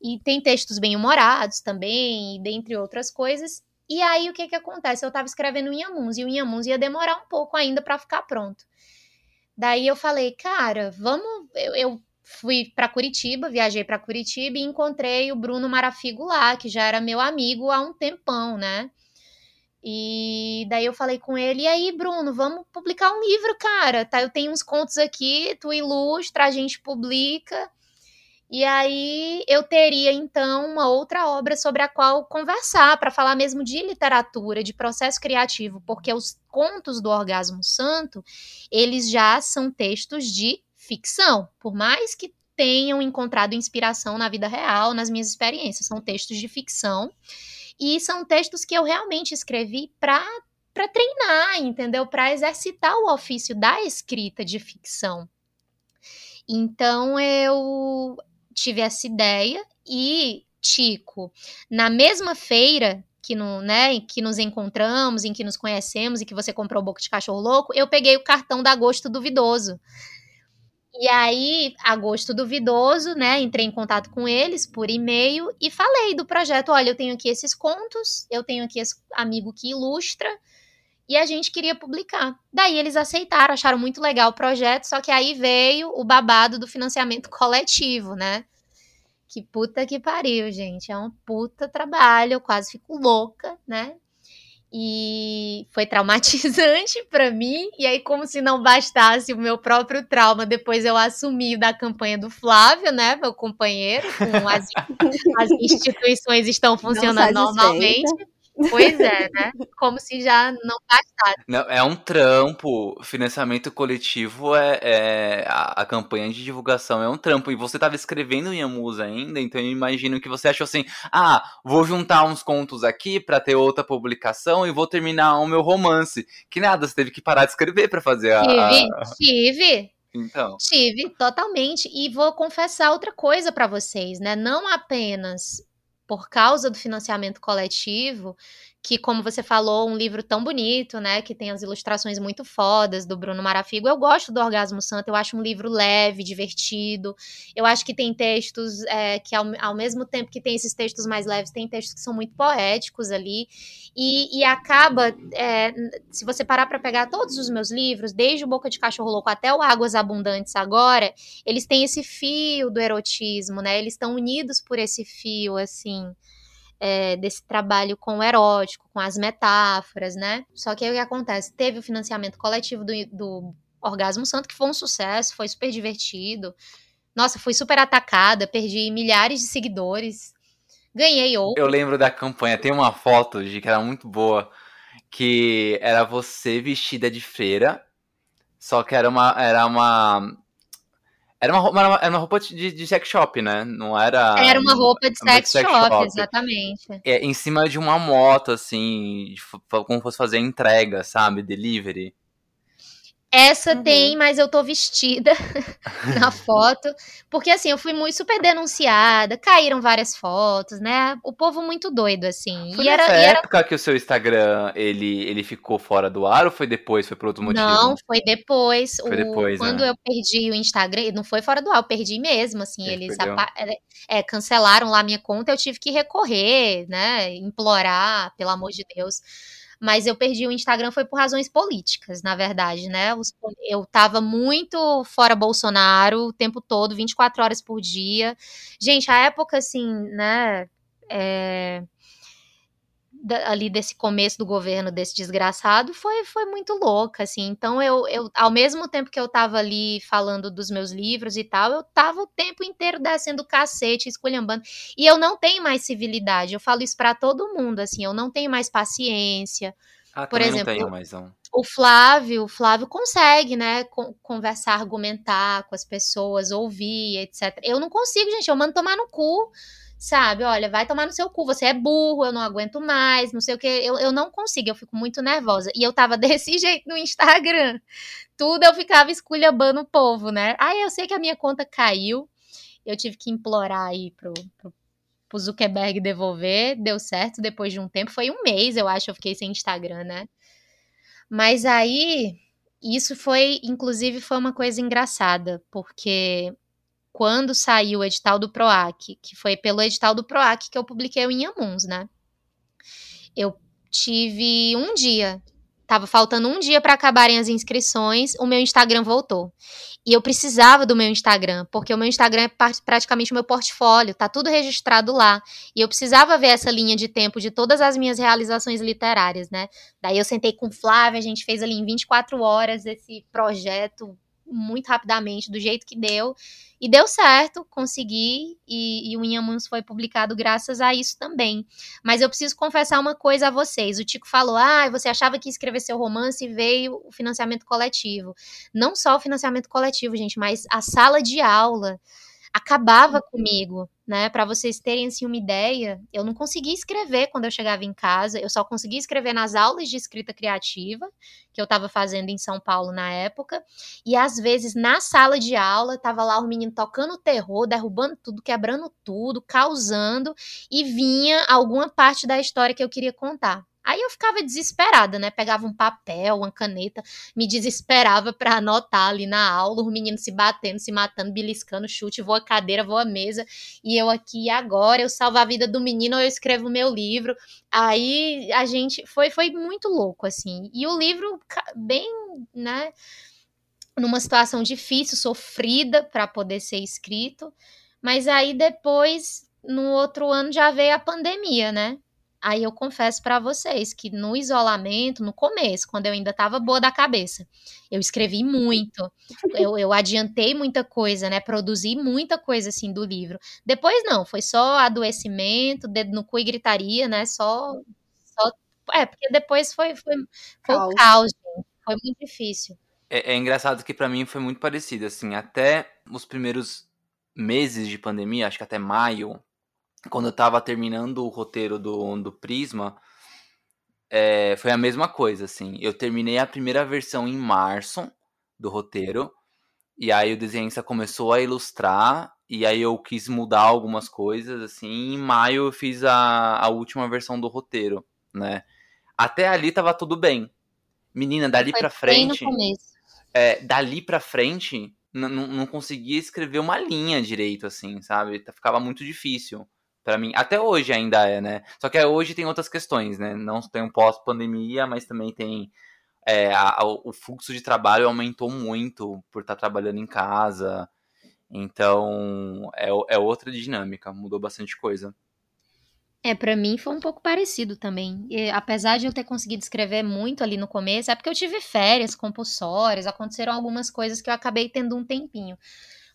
e tem textos bem humorados também, dentre outras coisas. E aí o que que acontece? Eu estava escrevendo o Inhamuns e o Inhamuns ia demorar um pouco ainda para ficar pronto. Daí eu falei, cara, vamos. Eu, eu fui para Curitiba, viajei para Curitiba e encontrei o Bruno Marafigo lá, que já era meu amigo há um tempão, né? E daí eu falei com ele, e aí, Bruno, vamos publicar um livro, cara. Tá, eu tenho uns contos aqui, tu ilustra, a gente publica. E aí eu teria então uma outra obra sobre a qual conversar, para falar mesmo de literatura, de processo criativo, porque os contos do Orgasmo Santo, eles já são textos de ficção, por mais que tenham encontrado inspiração na vida real, nas minhas experiências. São textos de ficção e são textos que eu realmente escrevi para para treinar, entendeu? Para exercitar o ofício da escrita de ficção. Então eu tive essa ideia e Tico, na mesma feira que, no, né, que nos encontramos, em que nos conhecemos e que você comprou boca de cachorro louco, eu peguei o cartão da Agosto Duvidoso. E aí, Agosto Duvidoso, né? Entrei em contato com eles por e-mail e falei do projeto. Olha, eu tenho aqui esses contos, eu tenho aqui esse amigo que ilustra, e a gente queria publicar. Daí eles aceitaram, acharam muito legal o projeto, só que aí veio o babado do financiamento [LAUGHS] coletivo, né? Que puta que pariu, gente. É um puta trabalho, eu quase fico louca, né? E foi traumatizante [LAUGHS] para mim. E aí, como se não bastasse o meu próprio trauma, depois eu assumi da campanha do Flávio, né, meu companheiro, com as, [LAUGHS] as instituições estão funcionando normalmente. Pois é, né? Como se já não bastasse. Não, é um trampo. Financiamento coletivo é, é a, a, campanha de divulgação é um trampo. E você estava escrevendo em Amusa ainda, então eu imagino que você achou assim: ah, vou juntar uns contos aqui para ter outra publicação e vou terminar o meu romance. Que nada, você teve que parar de escrever para fazer a. Tive, tive. Então. Tive, totalmente. E vou confessar outra coisa para vocês, né? Não apenas por causa do financiamento coletivo, que, como você falou, um livro tão bonito, né? Que tem as ilustrações muito fodas do Bruno Marafigo. Eu gosto do Orgasmo Santo, eu acho um livro leve, divertido. Eu acho que tem textos é, que, ao, ao, mesmo tempo que tem esses textos mais leves, tem textos que são muito poéticos ali. E, e acaba, é, se você parar para pegar todos os meus livros, desde o Boca de Cachorro Louco até o Águas Abundantes agora, eles têm esse fio do erotismo, né? Eles estão unidos por esse fio, assim é, desse trabalho com o erótico, com as metáforas, né? Só que aí o que acontece? Teve o financiamento coletivo do, do Orgasmo Santo, que foi um sucesso, foi super divertido. Nossa, fui super atacada, perdi milhares de seguidores. Ganhei outro. Eu lembro da campanha, tem uma foto de que era muito boa, que era você vestida de freira, só que era uma, era uma era uma, roupa, era uma roupa de, de sex shop, né? Não era. Era uma roupa de sex, sex shop, shop, exatamente. É, em cima de uma moto, assim, como fosse fazer entrega, sabe? Delivery. Essa uhum. tem, mas eu tô vestida [LAUGHS] na foto. Porque, assim, eu fui muito super denunciada, caíram várias fotos, né? O povo muito doido, assim. Foi e nessa era, época era... que o seu Instagram, ele, ele ficou fora do ar ou foi depois? Foi por outro motivo? Não, foi depois. Foi o... depois, Quando né? eu perdi o Instagram, não foi fora do ar, eu perdi mesmo, assim. Ele eles apa... é, cancelaram lá minha conta, eu tive que recorrer, né? Implorar, pelo amor de Deus mas eu perdi o Instagram foi por razões políticas, na verdade, né? Eu tava muito fora Bolsonaro o tempo todo, 24 horas por dia. Gente, a época, assim, né? É, ali desse começo do governo desse desgraçado foi, foi muito louca, assim. Então, eu, eu, ao mesmo tempo que eu tava ali falando dos meus livros e tal, eu tava o tempo inteiro descendo cacete, esculhambando. E eu não tenho mais civilidade. Eu falo isso para todo mundo, assim. Eu não tenho mais paciência. Ah, Por exemplo, não tenho mais, não. O Flávio, o Flávio consegue, né, conversar, argumentar com as pessoas, ouvir, etc. Eu não consigo, gente. Eu mando tomar no cu sabe? Olha, vai tomar no seu cu, você é burro, eu não aguento mais, não sei o que. Eu, eu não consigo, eu fico muito nervosa. E eu tava [LAUGHS] desse jeito no Instagram. Tudo eu ficava esculhambando o povo, né? Aí eu sei que a minha conta caiu, eu tive que implorar aí pro, pro, pro Zuckerberg devolver, deu certo depois de um tempo, foi um mês, eu acho, eu fiquei sem Instagram, né? Mas aí, isso foi, inclusive, foi uma coisa engraçada, porque quando saiu o edital do PROAC, que foi pelo edital do PROAC que eu publiquei o Inhamuns, né? Eu tive um dia, tava faltando um dia para acabarem as inscrições, o meu Instagram voltou. E eu precisava do meu Instagram, porque o meu Instagram é praticamente o meu portfólio, tá tudo registrado lá. E eu precisava ver essa linha de tempo de todas as minhas realizações literárias, né? Daí eu sentei com Flávia, a gente fez ali em 24 horas esse projeto muito rapidamente, do jeito que deu. E deu certo, consegui, e, e o Inhamuns foi publicado graças a isso também. Mas eu preciso confessar uma coisa a vocês. O Tico falou: ah, você achava que escrever seu romance e veio o financiamento coletivo. Não só o financiamento coletivo, gente, mas a sala de aula acabava comigo, né? Para vocês terem assim uma ideia, eu não conseguia escrever quando eu chegava em casa, eu só conseguia escrever nas aulas de escrita criativa que eu estava fazendo em São Paulo na época, e às vezes na sala de aula tava lá o menino tocando terror, derrubando tudo, quebrando tudo, causando e vinha alguma parte da história que eu queria contar. Aí eu ficava desesperada, né? Pegava um papel, uma caneta, me desesperava para anotar ali na aula, os meninos se batendo, se matando, beliscando, chute, voa cadeira, voa mesa, e eu aqui agora, eu salvo a vida do menino ou eu escrevo o meu livro. Aí a gente foi foi muito louco assim. E o livro bem, né, numa situação difícil, sofrida para poder ser escrito, mas aí depois no outro ano já veio a pandemia, né? Aí eu confesso para vocês que no isolamento, no começo, quando eu ainda estava boa da cabeça, eu escrevi muito, eu, eu adiantei muita coisa, né? Produzi muita coisa assim do livro. Depois não, foi só adoecimento, dedo no cu e gritaria, né? Só, só é porque depois foi foi, foi caos. o caos, foi muito difícil. É, é engraçado que para mim foi muito parecido, assim, até os primeiros meses de pandemia, acho que até maio, quando eu tava terminando o roteiro do, do Prisma, é, foi a mesma coisa, assim. Eu terminei a primeira versão em março do roteiro, e aí o desenhista começou a ilustrar, e aí eu quis mudar algumas coisas, assim, e em maio eu fiz a, a última versão do roteiro, né? Até ali tava tudo bem. Menina, dali foi pra frente. É, dali pra frente, não conseguia escrever uma linha direito, assim, sabe? Ficava muito difícil para mim. Até hoje ainda é, né? Só que hoje tem outras questões, né? Não tem um pós-pandemia, mas também tem. É, a, a, o fluxo de trabalho aumentou muito por estar tá trabalhando em casa. Então, é, é outra dinâmica, mudou bastante coisa. É, para mim foi um pouco parecido também. E, apesar de eu ter conseguido escrever muito ali no começo, é porque eu tive férias compulsórias, aconteceram algumas coisas que eu acabei tendo um tempinho.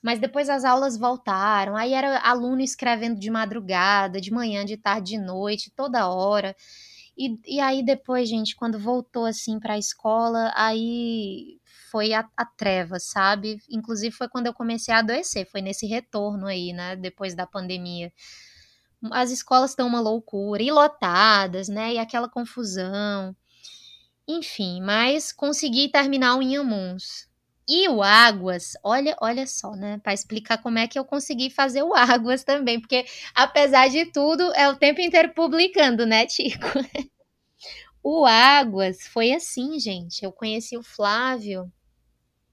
Mas depois as aulas voltaram, aí era aluno escrevendo de madrugada, de manhã, de tarde, de noite, toda hora. E, e aí depois, gente, quando voltou assim para a escola, aí foi a, a treva, sabe? Inclusive foi quando eu comecei a adoecer, foi nesse retorno aí, né, depois da pandemia. As escolas estão uma loucura, e lotadas, né, e aquela confusão. Enfim, mas consegui terminar o Inhamuns. E o Águas, olha, olha só, né? Para explicar como é que eu consegui fazer o Águas [LAUGHS] também, porque apesar de tudo, é o tempo inteiro publicando, né, Tico? [LAUGHS] o Águas foi assim, gente. Eu conheci o Flávio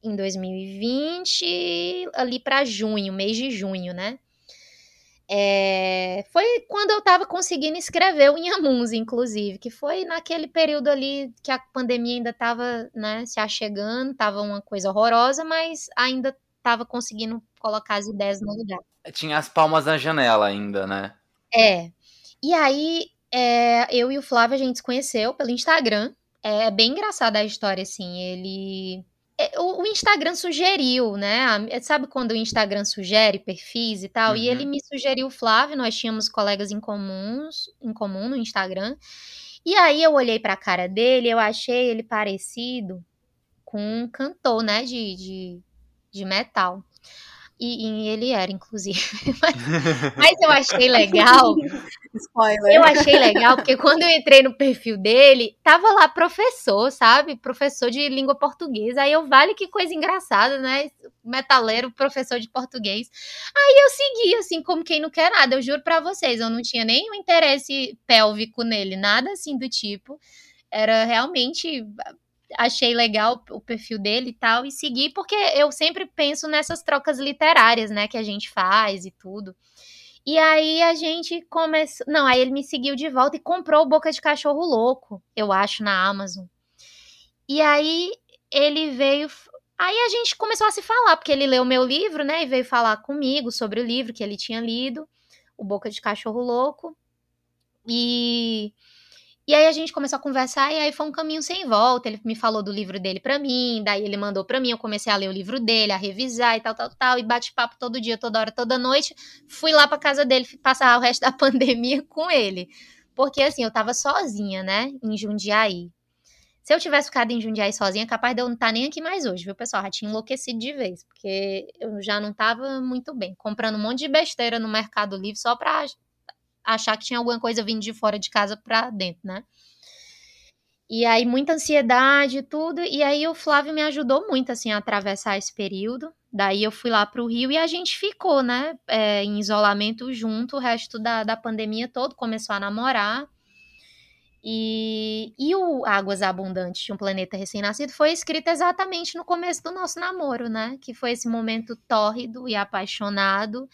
em 2020, ali para junho, mês de junho, né? É, foi quando eu estava conseguindo escrever o Inhamuns, inclusive, que foi naquele período ali que a pandemia ainda estava né, se achegando, estava uma coisa horrorosa, mas ainda estava conseguindo colocar as ideias no lugar. Tinha as palmas na janela ainda, né? É. E aí, é, eu e o Flávio a gente se conheceu pelo Instagram. É bem engraçada a história, assim. Ele é, o, Instagram sugeriu, né? Sabe quando o Instagram sugere perfis e tal? Uhum. E ele uhum. me sugeriu o Flávio, nós tínhamos colegas em comuns, em comum no Instagram. E aí eu olhei para a cara dele, eu achei ele parecido com um cantor, né, de, de, de metal. E, e, ele era, inclusive. [LAUGHS] Mas, mas, eu achei legal. Spoiler. Eu achei legal, porque quando eu entrei no perfil dele, tava lá professor, sabe? Professor de língua portuguesa. Aí eu, vale que coisa engraçada, né? Metaleiro, professor de português. Aí eu segui, assim, como quem não quer nada. Eu juro para vocês, eu não tinha nenhum interesse pélvico nele, nada assim do tipo. Era realmente achei legal o perfil dele e tal, e segui, porque eu sempre penso nessas trocas literárias, né, que a gente faz e tudo. E aí a gente começou. Não, aí ele me seguiu de volta e comprou Boca de Cachorro Louco, eu acho, na Amazon. E aí ele veio. Aí a gente começou a se falar, porque ele leu meu livro, né? E veio falar comigo sobre o livro que ele tinha lido, O Boca de Cachorro Louco. E e aí a gente começou a conversar e aí foi um caminho sem volta. Ele me falou do livro dele para mim, daí ele mandou para mim, eu comecei a ler o livro dele, a revisar e tal, tal, tal, e bate papo todo dia, toda hora, toda noite. Fui lá para casa dele passar o resto da [LAUGHS] pandemia com ele. Porque assim, eu tava sozinha, né, em Jundiaí. Se eu tivesse ficado em Jundiaí sozinha, capaz de eu não estar tá nem aqui mais hoje, viu, pessoal? Já tinha enlouquecido de vez, porque eu já não estava muito bem. Comprando um monte de besteira no Mercado Livre só pra achar que tinha alguma coisa vindo de fora de casa pra dentro, né? E aí, muita ansiedade e tudo. E aí, o Flávio me ajudou muito, assim, a atravessar esse período. Daí, eu fui lá para o Rio e a gente ficou, né, é, em isolamento junto. O resto da, da pandemia todo começou a namorar. E, e o Águas Abundantes de um Planeta Recém-Nascido foi escrito exatamente no começo do nosso namoro, né? Que foi esse momento tórrido e apaixonado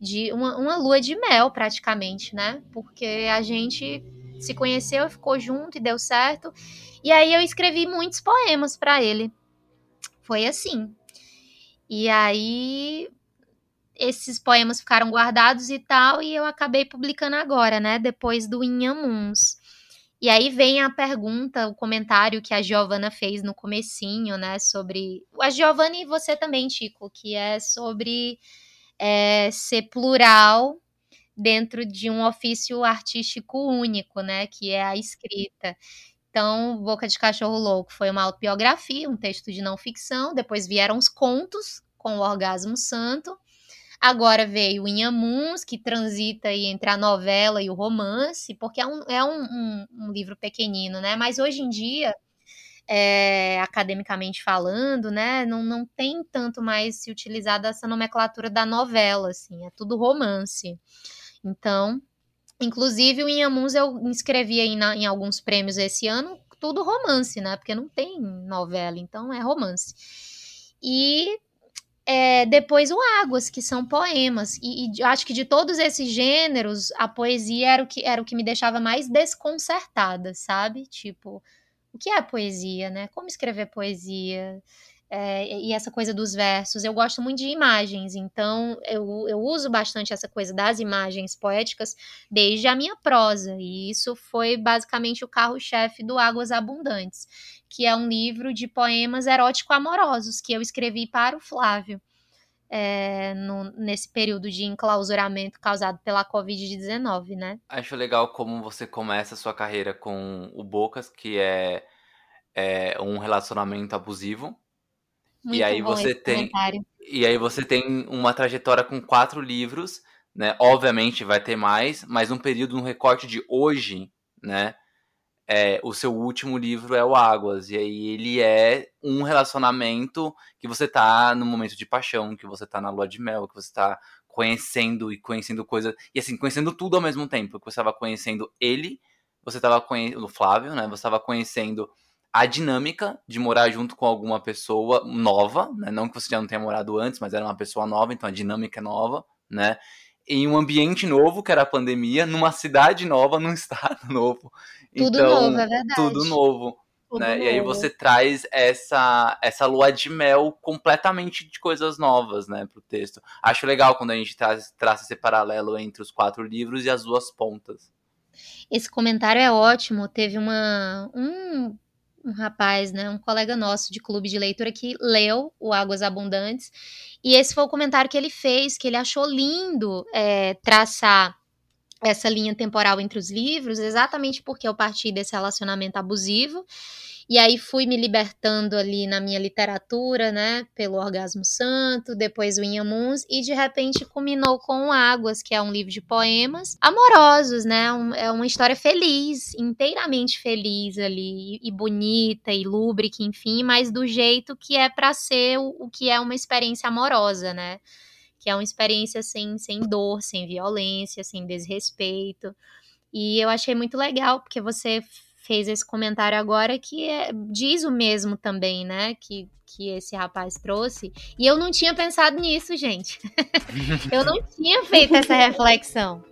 de uma, uma lua de mel, praticamente, né? Porque a gente se conheceu, ficou junto e deu certo. E aí eu escrevi muitos poemas para ele. Foi assim. E aí esses poemas ficaram guardados e tal, e eu acabei publicando agora, né? Depois do Inhamuns. E aí vem a pergunta, o comentário que a Giovana fez no comecinho, né, sobre... A Giovana e você também, Tico, que é sobre é, ser plural dentro de um ofício artístico único, né, que é a escrita. Então, Boca de Cachorro Louco foi uma autobiografia, um texto de não ficção, depois vieram os contos com o Orgasmo Santo, Agora veio Inhamuns, que transita aí entre a novela e o romance, porque é um, é um, um, um livro pequenino, né? Mas hoje em dia, é, academicamente falando, né, não, não tem tanto mais se utilizado essa nomenclatura da novela, assim, é tudo romance. Então, inclusive o Inhamuns eu inscrevi aí na, em alguns prêmios esse ano, tudo romance, né, porque não tem novela, então é romance. E é, depois o Águas, que são poemas. E, e, acho que de todos esses gêneros, a poesia era o que, era o que me deixava mais desconcertada, sabe? Tipo, o que é poesia, né? Como escrever poesia? É, e essa coisa dos versos. Eu gosto muito de imagens, então eu, eu uso bastante essa coisa das imagens poéticas desde a minha prosa, e isso foi basicamente o carro-chefe do Águas Abundantes que é um livro de poemas erótico-amorosos que eu escrevi para o Flávio. É, no, nesse período de enclausuramento causado pela Covid-19, né? Acho legal como você começa a sua carreira com o Bocas, que é, é um relacionamento abusivo. Muito e aí você tem e aí você tem uma trajetória com quatro livros, né? Obviamente vai ter mais, mas um período, um recorte de hoje, né? É, o seu último livro é o Águas, e aí ele é um relacionamento que você tá no momento de paixão, que você tá na lua de mel, que você tá conhecendo e conhecendo coisas, e assim, conhecendo tudo ao mesmo tempo, que você estava conhecendo ele, você estava conhecendo o Flávio, né, você estava conhecendo a dinâmica de morar junto com alguma pessoa nova, né, não que você já não tenha morado antes, mas era uma pessoa nova, então a dinâmica é nova, né, em um ambiente novo, que era a pandemia, numa cidade nova, num [LAUGHS] estado novo. Tudo então, novo, é verdade. Tudo novo. Tudo né? Novo. E aí você traz essa, essa lua de mel completamente de coisas novas, né, pro texto. Acho legal quando a gente traz, traça esse paralelo entre os quatro livros e as duas pontas. Esse comentário é ótimo. Teve uma, um um rapaz, né, um colega nosso de clube de leitura que leu o Águas Abundantes e esse foi o comentário que ele fez, que ele achou lindo é, traçar essa linha temporal entre os livros, exatamente porque eu parti desse relacionamento abusivo e aí fui me libertando ali na minha literatura, né, pelo Orgasmo Santo, depois o Inhamuns, e de repente culminou com Águas, que é um livro de poemas amorosos, né, um, é uma história feliz, inteiramente feliz ali, e bonita, e lúbrica, enfim, mas do jeito que é para ser o, o que é uma experiência amorosa, né, que é uma experiência sem, sem dor, sem violência, sem desrespeito. E eu achei muito legal, porque você fez esse comentário agora que é, diz o mesmo também, né? Que, que esse rapaz trouxe. E eu não tinha pensado nisso, gente. [LAUGHS] eu não tinha [LAUGHS] feito essa reflexão.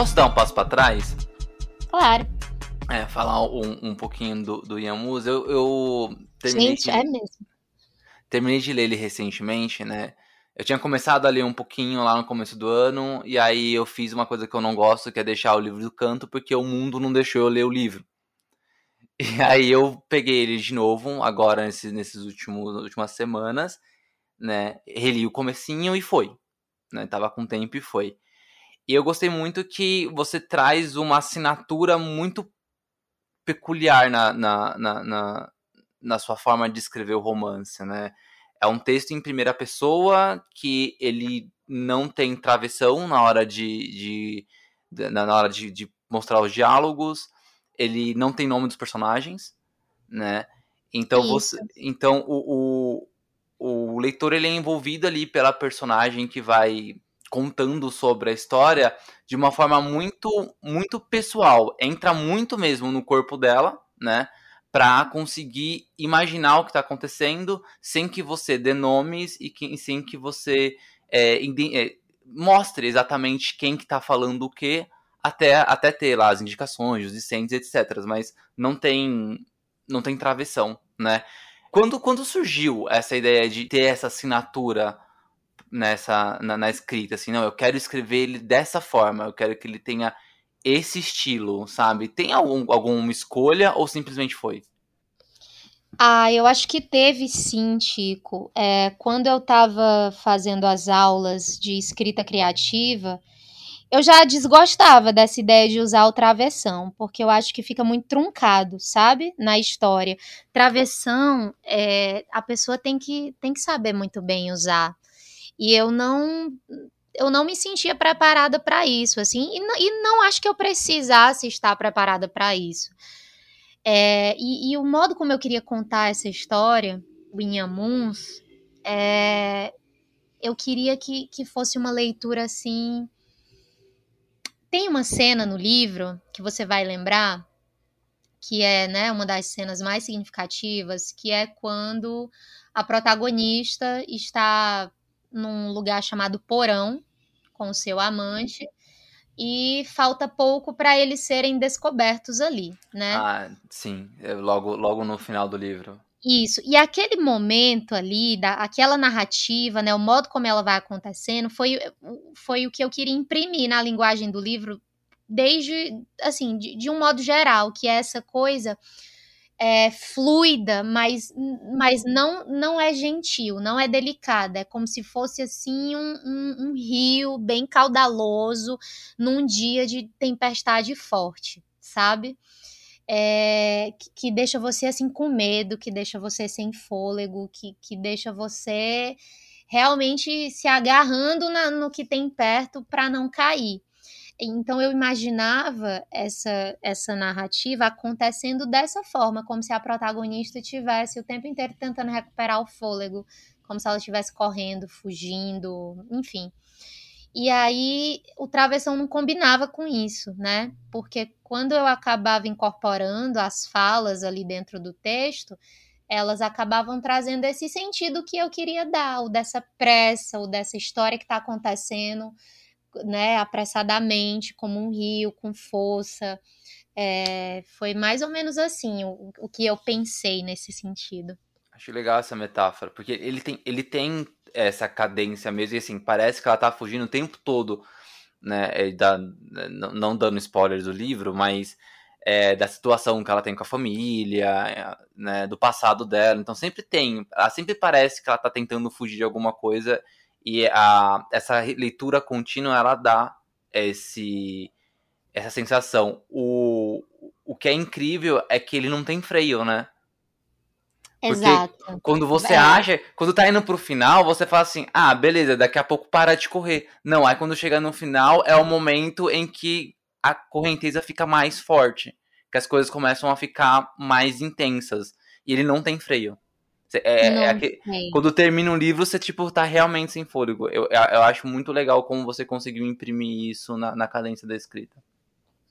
Posso dar um passo para trás? Claro. É, falar um, um pouquinho do, do Yamus. Eu, eu terminei Gente, de, é mesmo. Terminei de ler ele recentemente, né? Eu tinha começado a ler um pouquinho lá no começo do ano, e aí eu fiz uma coisa que eu não gosto, que é deixar o livro do canto, porque o mundo não deixou eu ler o livro. [LAUGHS] E aí eu peguei ele de novo, agora nesse, nesses últimos últimas semanas, né? Reli o comecinho e foi. Né? Tava com tempo e foi. E eu gostei muito que você traz uma assinatura muito peculiar na, na, na, na, na sua forma de escrever o romance, né? É um texto em primeira pessoa que ele não tem travessão na hora de, de, na hora de, de mostrar os diálogos ele não tem nome dos personagens, né? Então Isso. você, então o, o, o leitor ele é envolvido ali pela personagem que vai contando sobre a história de uma forma muito muito pessoal, entra muito mesmo no corpo dela, né? Para conseguir imaginar o que está acontecendo sem que você dê nomes e que, sem que você é, é, mostre exatamente quem que está falando o que até, até ter lá as indicações, os discentes, etc. Mas não tem não tem travessão, né? Quando, quando surgiu essa ideia de ter essa assinatura nessa na, na, escrita, assim, não, eu quero escrever ele dessa forma, eu quero que ele tenha esse estilo, sabe? Tem algum, alguma escolha ou simplesmente foi? Ah, eu acho que teve sim, Chico. É, quando eu estava fazendo as aulas de escrita criativa, eu já desgostava dessa ideia de usar o travessão, porque eu acho que fica muito truncado, sabe? Na história. Travessão, é, a pessoa tem que, tem que saber muito bem usar. E eu não eu não me sentia preparada para isso, assim, e, e, não acho que eu precisasse estar preparada para isso. É, e, e, o modo como eu queria contar essa história, o Inhamuns, é, eu queria que, que fosse uma leitura assim tem uma cena no livro que você vai lembrar, que é né, uma das cenas mais significativas, que é quando a protagonista está num lugar chamado Porão com o seu amante e falta pouco para eles serem descobertos ali, né? Ah, sim, é logo logo no final do livro. Isso. E aquele momento ali, da, aquela narrativa, né, o modo como ela vai acontecendo, foi, foi o que eu queria imprimir na linguagem do livro, desde, assim, de, de um modo geral, que é essa coisa é, fluida, mas, mas não, não é gentil, não é delicada. É como se fosse, assim, um, um, um rio bem caudaloso num dia de tempestade forte, sabe? é, que, que, deixa você assim com medo, que deixa você sem fôlego, que, que deixa você realmente se agarrando na, no que tem perto para não cair. Então eu imaginava essa essa narrativa acontecendo dessa forma, como se a protagonista tivesse o tempo inteiro tentando recuperar o fôlego, como se ela estivesse correndo, fugindo, enfim. E aí o travessão não combinava com isso, né? Porque quando eu acabava incorporando as falas ali dentro do texto, elas acabavam trazendo esse sentido que eu queria dar, o dessa pressa, o dessa história que está acontecendo, né, apressadamente, como um rio, com força. É, foi mais ou menos assim o, o que eu pensei nesse sentido. Acho legal essa metáfora, porque ele tem, ele tem essa cadência mesmo, e assim, parece que ela tá fugindo o tempo todo, né? É, da, não dando spoilers do livro, mas é, da situação que ela tem com a família, é, né? Do passado dela. Então sempre tem. Ela sempre parece que ela tá tentando fugir de alguma coisa. E a, essa leitura contínua ela dá esse, essa sensação. O, o que é incrível é que ele não tem freio, né? Porque Exato. quando você é. acha, quando tá indo pro final, você fala assim: ah, beleza, daqui a pouco para de correr. Não, aí quando chega no final é o momento em que a correnteza fica mais forte, que as coisas começam a ficar mais intensas. E ele não tem freio. É, é quando termina um livro, você tipo tá realmente sem fôlego. Eu, eu acho muito legal como você conseguiu imprimir isso na, na cadência da escrita.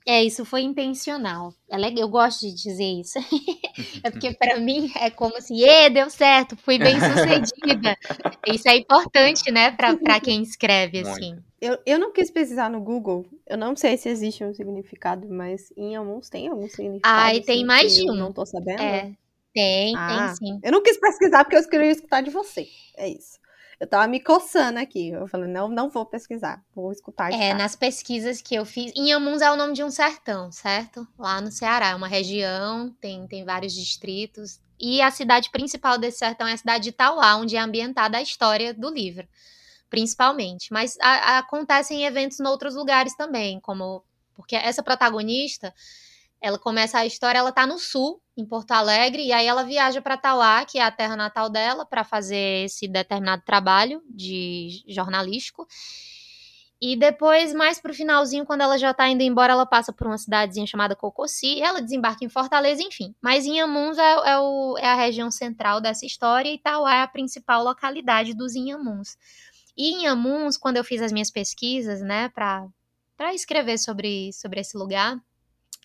É, isso foi intencional. É eu gosto de dizer isso. [LAUGHS] é porque para mim é como assim, e deu certo, fui bem sucedida. [LAUGHS] isso é importante, né, para quem escreve assim. Eu, eu não quis pesquisar no Google. Eu não sei se existe um significado, mas em alguns tem algum significado. Ah, e tem assim, mais de um. não tô sabendo. É, tem, ah, tem sim. Eu não quis pesquisar porque eu queria escutar de você. É isso. Eu tava me coçando aqui. Eu falei, não, não vou pesquisar, vou escutar. É, nas pesquisas que eu fiz. Inhamuns é o nome de um sertão, certo? Lá no Ceará. É uma região, tem, tem vários distritos. E a cidade principal desse sertão é a cidade de Tauá, onde é ambientada a história do livro, principalmente. Mas a, a, acontecem eventos em outros lugares também, como. Porque essa protagonista ela começa a história, ela tá no sul, em Porto Alegre, e aí ela viaja para Tauá, que é a terra natal dela, para fazer esse determinado trabalho de jornalístico. E depois, mais pro finalzinho, quando ela já tá indo embora, ela passa por uma cidadezinha chamada Cococi, ela desembarca em Fortaleza, enfim. Mas Inhamuns é, é, o, é a região central dessa história e Tauá é a principal localidade dos Inhamuns. E Inhamuns, quando eu fiz as minhas pesquisas, né, para escrever sobre, sobre esse lugar,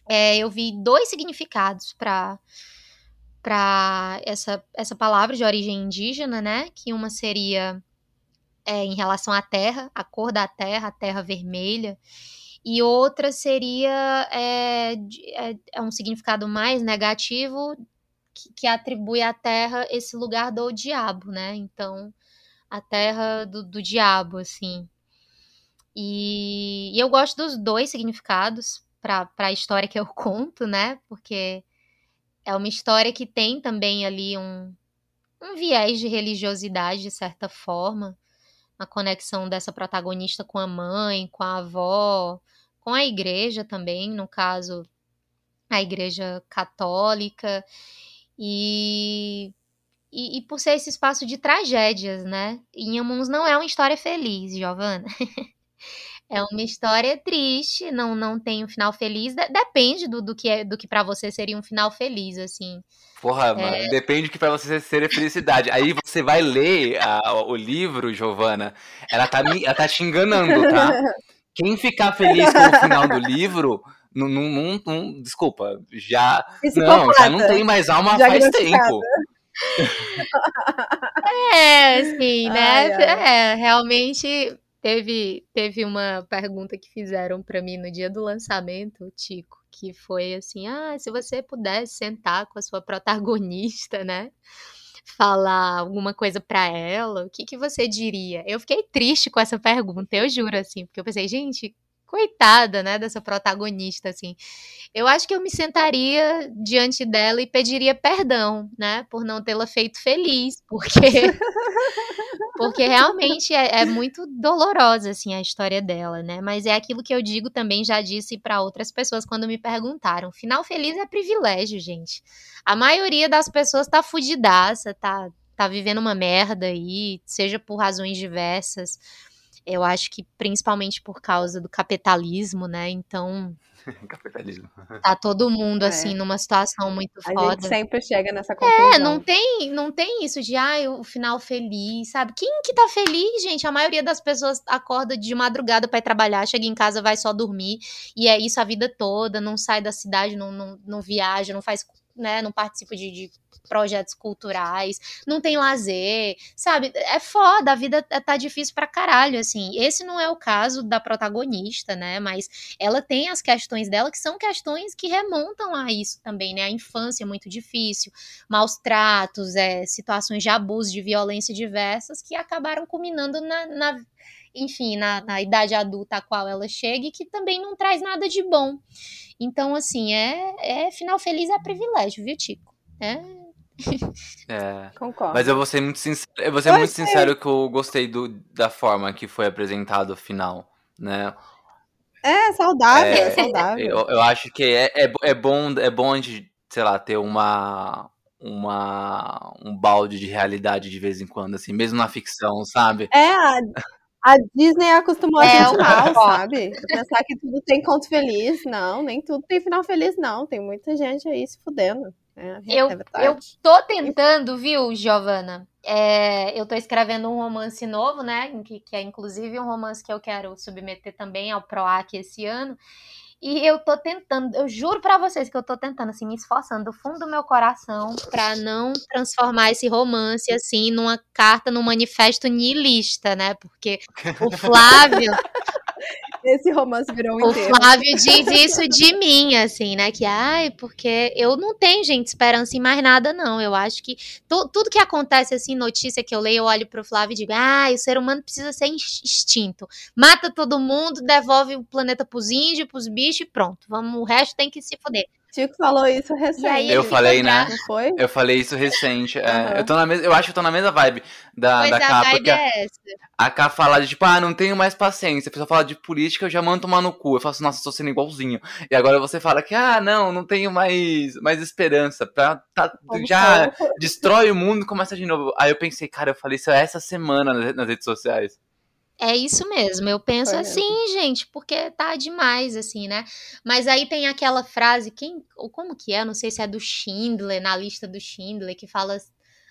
é, eu vi dois significados para para essa, essa palavra de origem indígena, né? Que uma seria é, em relação à terra, a cor da terra, a terra vermelha, e outra seria é, é, é um significado mais negativo que, que, atribui à terra esse lugar do diabo, né? Então, a terra do, do diabo, assim. E, e eu gosto dos dois significados, para a história que eu [LAUGHS] conto, né? Porque é uma história que tem também ali um, um viés de religiosidade, de certa forma, a conexão dessa protagonista com a mãe, com a avó, com a igreja também, no caso, a igreja católica, e, e, e por ser esse espaço de tragédias, né? Inhamuns não é uma história feliz, Giovana. [LAUGHS] É uma história triste, não, não tem um final feliz. depende do, do que é, do que para você seria um final feliz, assim. Porra, é... mano, depende que para você seria felicidade. Aí você vai ler a, o livro, Giovana, ela tá, ela tá te enganando, tá? Quem ficar feliz com o final do livro, não, não, não, não desculpa, já não, já não tem mais alma faz tempo. É, assim, né? Ai, ai. É, realmente Teve, teve uma pergunta que fizeram para mim no dia do lançamento, Tico, que foi assim: ah, se você pudesse sentar com a sua protagonista, né? Falar alguma coisa para ela, o que, que você diria? Eu fiquei triste com essa pergunta, eu juro, assim, porque eu pensei, gente, coitada, né, dessa protagonista, assim. Eu acho que eu me sentaria diante dela e pediria perdão, né, por não tê-la feito feliz, porque [LAUGHS] porque realmente é, é, muito dolorosa, assim, a história dela, né, mas é aquilo que eu digo também, já disse para outras pessoas quando me perguntaram, final feliz é privilégio, gente. A maioria das pessoas tá fudidaça, tá, tá vivendo uma merda aí, seja por razões diversas, eu acho que principalmente por causa do capitalismo, né? Então. [LAUGHS] capitalismo. Tá todo mundo, é. assim, numa situação muito foda. A gente sempre chega nessa conclusão. É, não tem, não tem isso de, ai, o final feliz, sabe? Quem que tá feliz, gente? A maioria das pessoas acorda de madrugada para ir trabalhar, chega em casa, vai só dormir, e é isso a vida toda, não sai da cidade, não, não, não viaja, não faz né, não participo de, de, projetos culturais, não tem lazer, sabe? É foda, a vida tá difícil pra caralho, assim. Esse não é o caso da protagonista, né? Mas ela tem as questões dela que são questões que remontam a isso também, né? A infância é muito difícil, maus tratos, é, situações de abuso, de violência diversas que acabaram culminando na, na enfim, na, na idade adulta a qual ela chega e que também não traz nada de bom. Então, assim, é, é final feliz é privilégio, viu, Tico? É. é. Concordo. Mas eu vou ser muito sincero, eu vou ser muito sincero que eu gostei do, da forma que foi apresentado o final, né? É, saudável, é, saudável. Eu, eu acho que é, é, é, bom, é bom a gente, sei lá, ter uma, uma um balde de realidade de vez em quando, assim, mesmo na ficção, sabe? É, a Disney acostumou é, a gente mal, sabe? Pensar que tudo tem conto feliz. Não, nem tudo tem final feliz, não. Tem muita gente aí se fudendo. É, eu, é eu tô tentando, viu, Giovana? É, eu tô escrevendo um romance novo, né? Que, que é inclusive um romance que eu quero submeter também ao PROAC esse ano. E eu tô tentando, eu juro para vocês que eu tô tentando, assim, me esforçando do fundo do meu coração para não transformar esse romance, assim, numa carta, num manifesto niilista, né? Porque o Flávio. Esse romance virou um O inteiro. Flávio diz isso de mim, assim, né? Que, ai, porque eu não tenho, gente, esperança em mais nada, não. Eu acho que tu- tudo que acontece, assim, notícia que eu leio, eu olho pro Flávio e digo, ai, o ser humano precisa ser ex- extinto. Mata todo mundo, devolve o planeta pros índios, pros bichos e pronto. Vamos, o resto tem que se foder. Tico falou isso recente. Eu falei, né? Não foi? Eu falei isso recente. é. Eu, tô na mes... eu acho que eu tô na mesma vibe da, Pois da a K, vibe porque a, é essa. a K fala de tipo, ah, não tenho mais paciência. A pessoa fala de política, eu já mando tomar no cu. Eu faço, nossa, tô sendo igualzinho. E agora você fala que, ah, não, não tenho mais, mais esperança. Pra, tá, Como já foi? destrói o mundo e começa de novo. Aí eu pensei, cara, eu falei isso essa semana nas redes sociais. É isso mesmo, eu penso Foi assim, gente, porque tá demais, assim, né? Mas aí tem aquela frase, quem, ou como que é? Não sei se é do Schindler, na lista do Schindler, que fala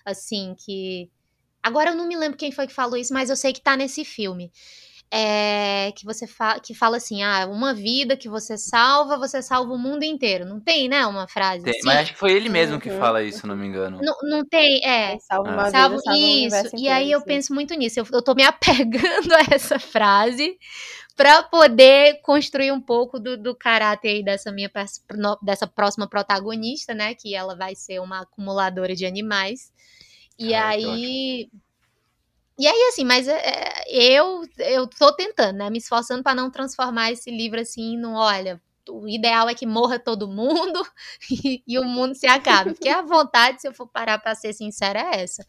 assim, que. Agora eu não me lembro quem foi que falou isso, mas eu sei que tá nesse filme. É, que você fa que fala assim: ah, uma vida que você salva, você salva o mundo inteiro. Não tem, né? Uma frase Tem- assim? mas acho que foi ele mesmo que Uhum. fala isso, se não me engano. Não, não tem, é. Salva uma Ah. vida, Salvo, salva o isso. E aí eu sim. penso muito nisso. Eu, eu tô me [LAUGHS] apegando a essa frase para poder construir um pouco do, do caráter aí dessa minha dessa próxima protagonista, né? Que ela vai ser uma acumuladora de animais. E aí. E aí, assim, mas é, eu eu tô tentando, né? Me esforçando para não transformar esse livro assim no, olha, o ideal é que morra todo mundo [LAUGHS] e, e o mundo se acabe. Porque a vontade, se eu for parar para ser sincera, é essa.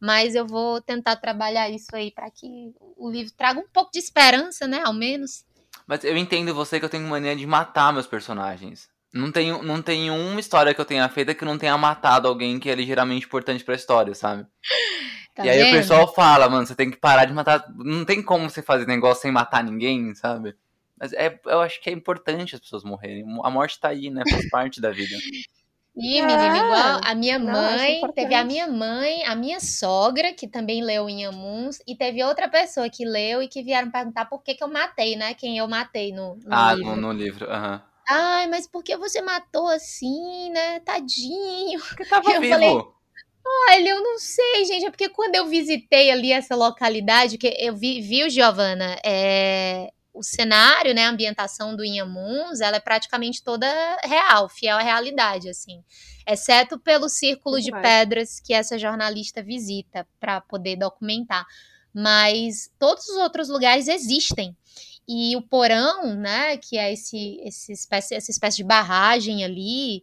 Mas eu vou tentar trabalhar isso aí para que o livro traga um pouco de esperança, né? Ao menos. Mas eu entendo você que eu tenho mania de matar meus personagens. Não tenho, não tenho uma história que eu tenha feita que não tenha matado alguém que é ligeiramente importante pra história, sabe? Tá e aí vendo? o pessoal fala, mano, você tem que parar de matar. Não tem como você fazer negócio sem matar ninguém, sabe? Mas é, eu acho que é importante as pessoas morrerem. A morte tá aí, né? Faz [LAUGHS] parte da vida. Ih, É. menina, igual a minha mãe, teve a minha mãe, a minha sogra, que também leu em Amuns, e teve outra pessoa que leu e que vieram perguntar por que, que eu matei, né? Quem eu matei no, no ah, livro. no, no livro. Aham. Ai, mas por que você matou assim, né? Tadinho. Porque tava [LAUGHS] Eu vivo. falei- Olha, eu não sei, gente. É porque quando eu visitei ali essa localidade, que eu vi, viu, Giovana, é, o cenário, né, a ambientação do Inhamuns, ela é praticamente toda real, fiel à realidade, assim. Exceto pelo círculo de Demais. pedras que essa jornalista visita para poder documentar. Mas todos os outros lugares existem. E o porão, né, que é esse, esse espécie, essa espécie de barragem ali,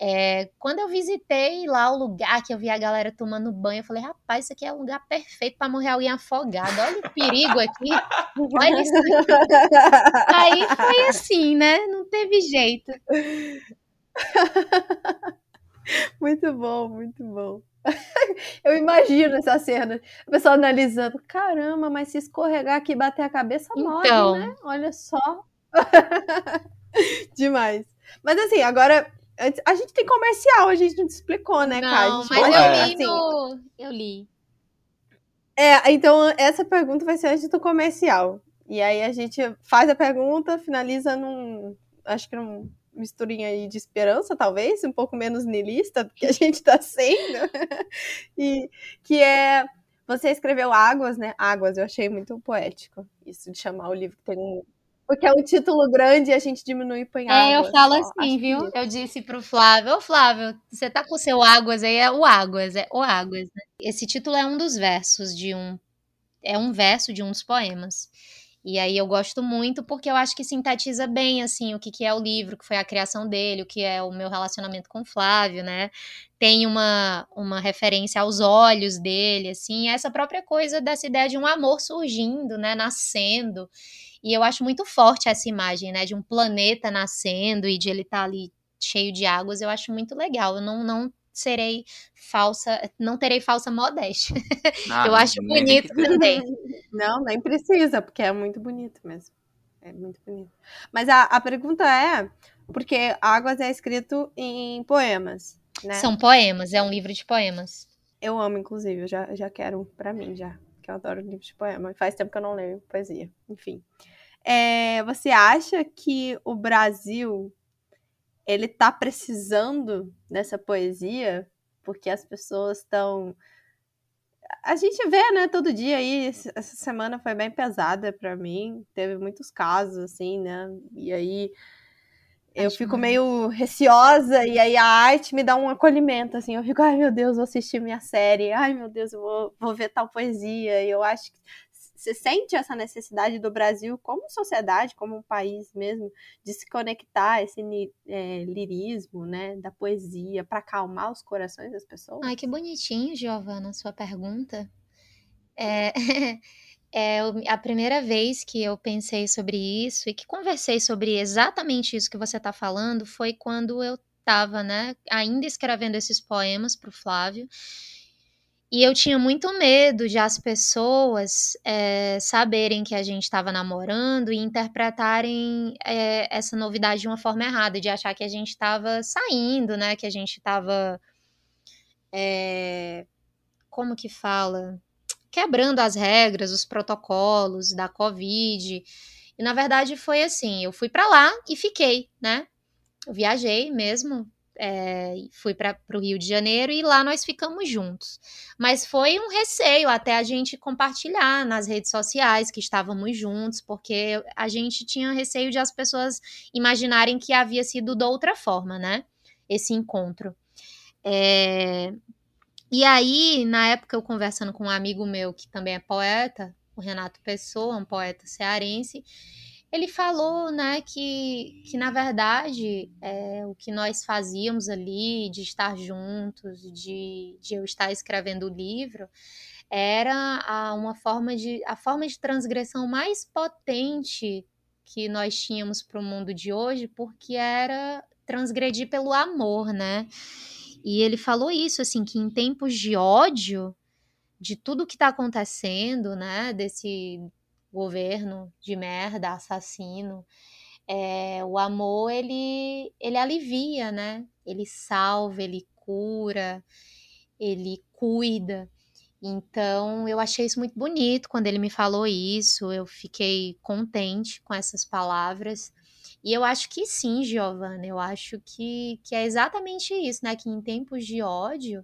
é, quando eu visitei lá o lugar que eu vi a galera tomando banho, eu falei, rapaz, isso aqui é um lugar perfeito para morrer alguém afogado. Olha o perigo aqui. [LAUGHS] Olha isso aqui. Aí foi assim, né? Não teve jeito. [LAUGHS] Muito bom, muito bom. [LAUGHS] Eu imagino essa cena. A pessoa analisando. Caramba, mas se escorregar aqui e bater a cabeça, morre, Então. né? Olha só. Demais. Mas assim, agora. A gente tem comercial, a gente não te explicou, né, Kai? Não, gente mas eu É. li no... Eu li. É, então essa pergunta vai ser antes do comercial. E aí a gente faz a pergunta, finaliza num. Acho que num misturinha aí de esperança, talvez, um pouco menos niilista do que a gente tá sendo. [LAUGHS] e que é. Você escreveu Águas, né? Águas, eu achei muito poético. Isso de chamar o livro que tem um. Porque é um título grande e a gente diminui e põe É, eu falo assim, acho viu? bonito. Eu disse pro Flávio, ô Flávio, você tá com o seu Águas aí, é o Águas, é o Águas, né? Esse título é um dos versos de um... É um verso de um dos poemas. E aí eu gosto muito porque eu acho que sintetiza bem, assim, o que, que é o livro, que foi a criação dele, o que é o meu relacionamento com o Flávio, né? Tem uma, uma referência aos olhos dele, assim, essa própria coisa dessa ideia de um amor surgindo, né? Nascendo. E eu acho muito forte essa imagem, né? De um planeta nascendo e de ele estar ali cheio de águas. Eu acho muito legal. Eu não, não serei falsa, não terei falsa modéstia. Ah, [LAUGHS] eu acho bonito também. Não, nem precisa, porque é muito bonito mesmo. É muito bonito. Mas a, a pergunta é, porque Águas é escrito em poemas, né? São poemas, é um livro de poemas. Eu amo, inclusive, eu já, já quero um pra mim, já. Que eu adoro livros de poema. Faz tempo que eu não leio poesia. Enfim. É, você acha que o Brasil, ele tá precisando dessa poesia? Porque as pessoas estão... a gente vê, né, todo dia aí, essa semana foi bem pesada para mim, teve muitos casos, assim, né, e aí eu fico meio receosa e aí a arte me dá um acolhimento, assim, eu fico, ai meu Deus, vou assistir minha série, ai meu Deus, eu vou, vou ver tal poesia, e eu acho que você sente essa necessidade do Brasil como sociedade, como um país mesmo, de se conectar esse é, lirismo, né, da poesia, para acalmar os corações das pessoas? Ai, que bonitinho, Giovana, sua pergunta. É, [LAUGHS] é a primeira vez que eu pensei sobre isso e que conversei sobre exatamente isso que você está falando foi quando eu estava, né, ainda escrevendo esses poemas para o Flávio. E eu tinha muito medo de as pessoas é, saberem que a gente estava namorando e interpretarem é, essa novidade de uma forma errada, de achar que a gente estava saindo, né? Que a gente estava. É, como que fala? Quebrando as regras, os protocolos da Covid. E na verdade foi assim: eu fui para lá e fiquei, né? Eu viajei mesmo é, fui para o Rio de Janeiro e lá nós ficamos juntos. Mas foi um receio até a gente compartilhar nas redes sociais que estávamos juntos, porque a gente tinha receio de as pessoas imaginarem que havia sido de outra forma, né? Esse encontro. É... E aí, na época, eu conversando com um amigo meu que também é poeta, o Renato Pessoa, um poeta cearense, ele falou, né, que, que na verdade é, o que nós fazíamos ali, de estar juntos, de, de eu estar escrevendo o livro, era a, uma forma de a forma de transgressão mais potente que nós tínhamos para o mundo de hoje, porque era transgredir pelo amor, né? E ele falou isso, assim, que em tempos de ódio, de tudo que está acontecendo, né, desse governo de merda, assassino. É, o amor ele ele alivia, né? Ele salva, ele cura, ele cuida. Então eu achei isso muito bonito quando ele me falou isso. Eu fiquei contente com essas palavras. E eu acho que sim, Giovana, eu acho que, que é exatamente isso, né? Que em tempos de ódio,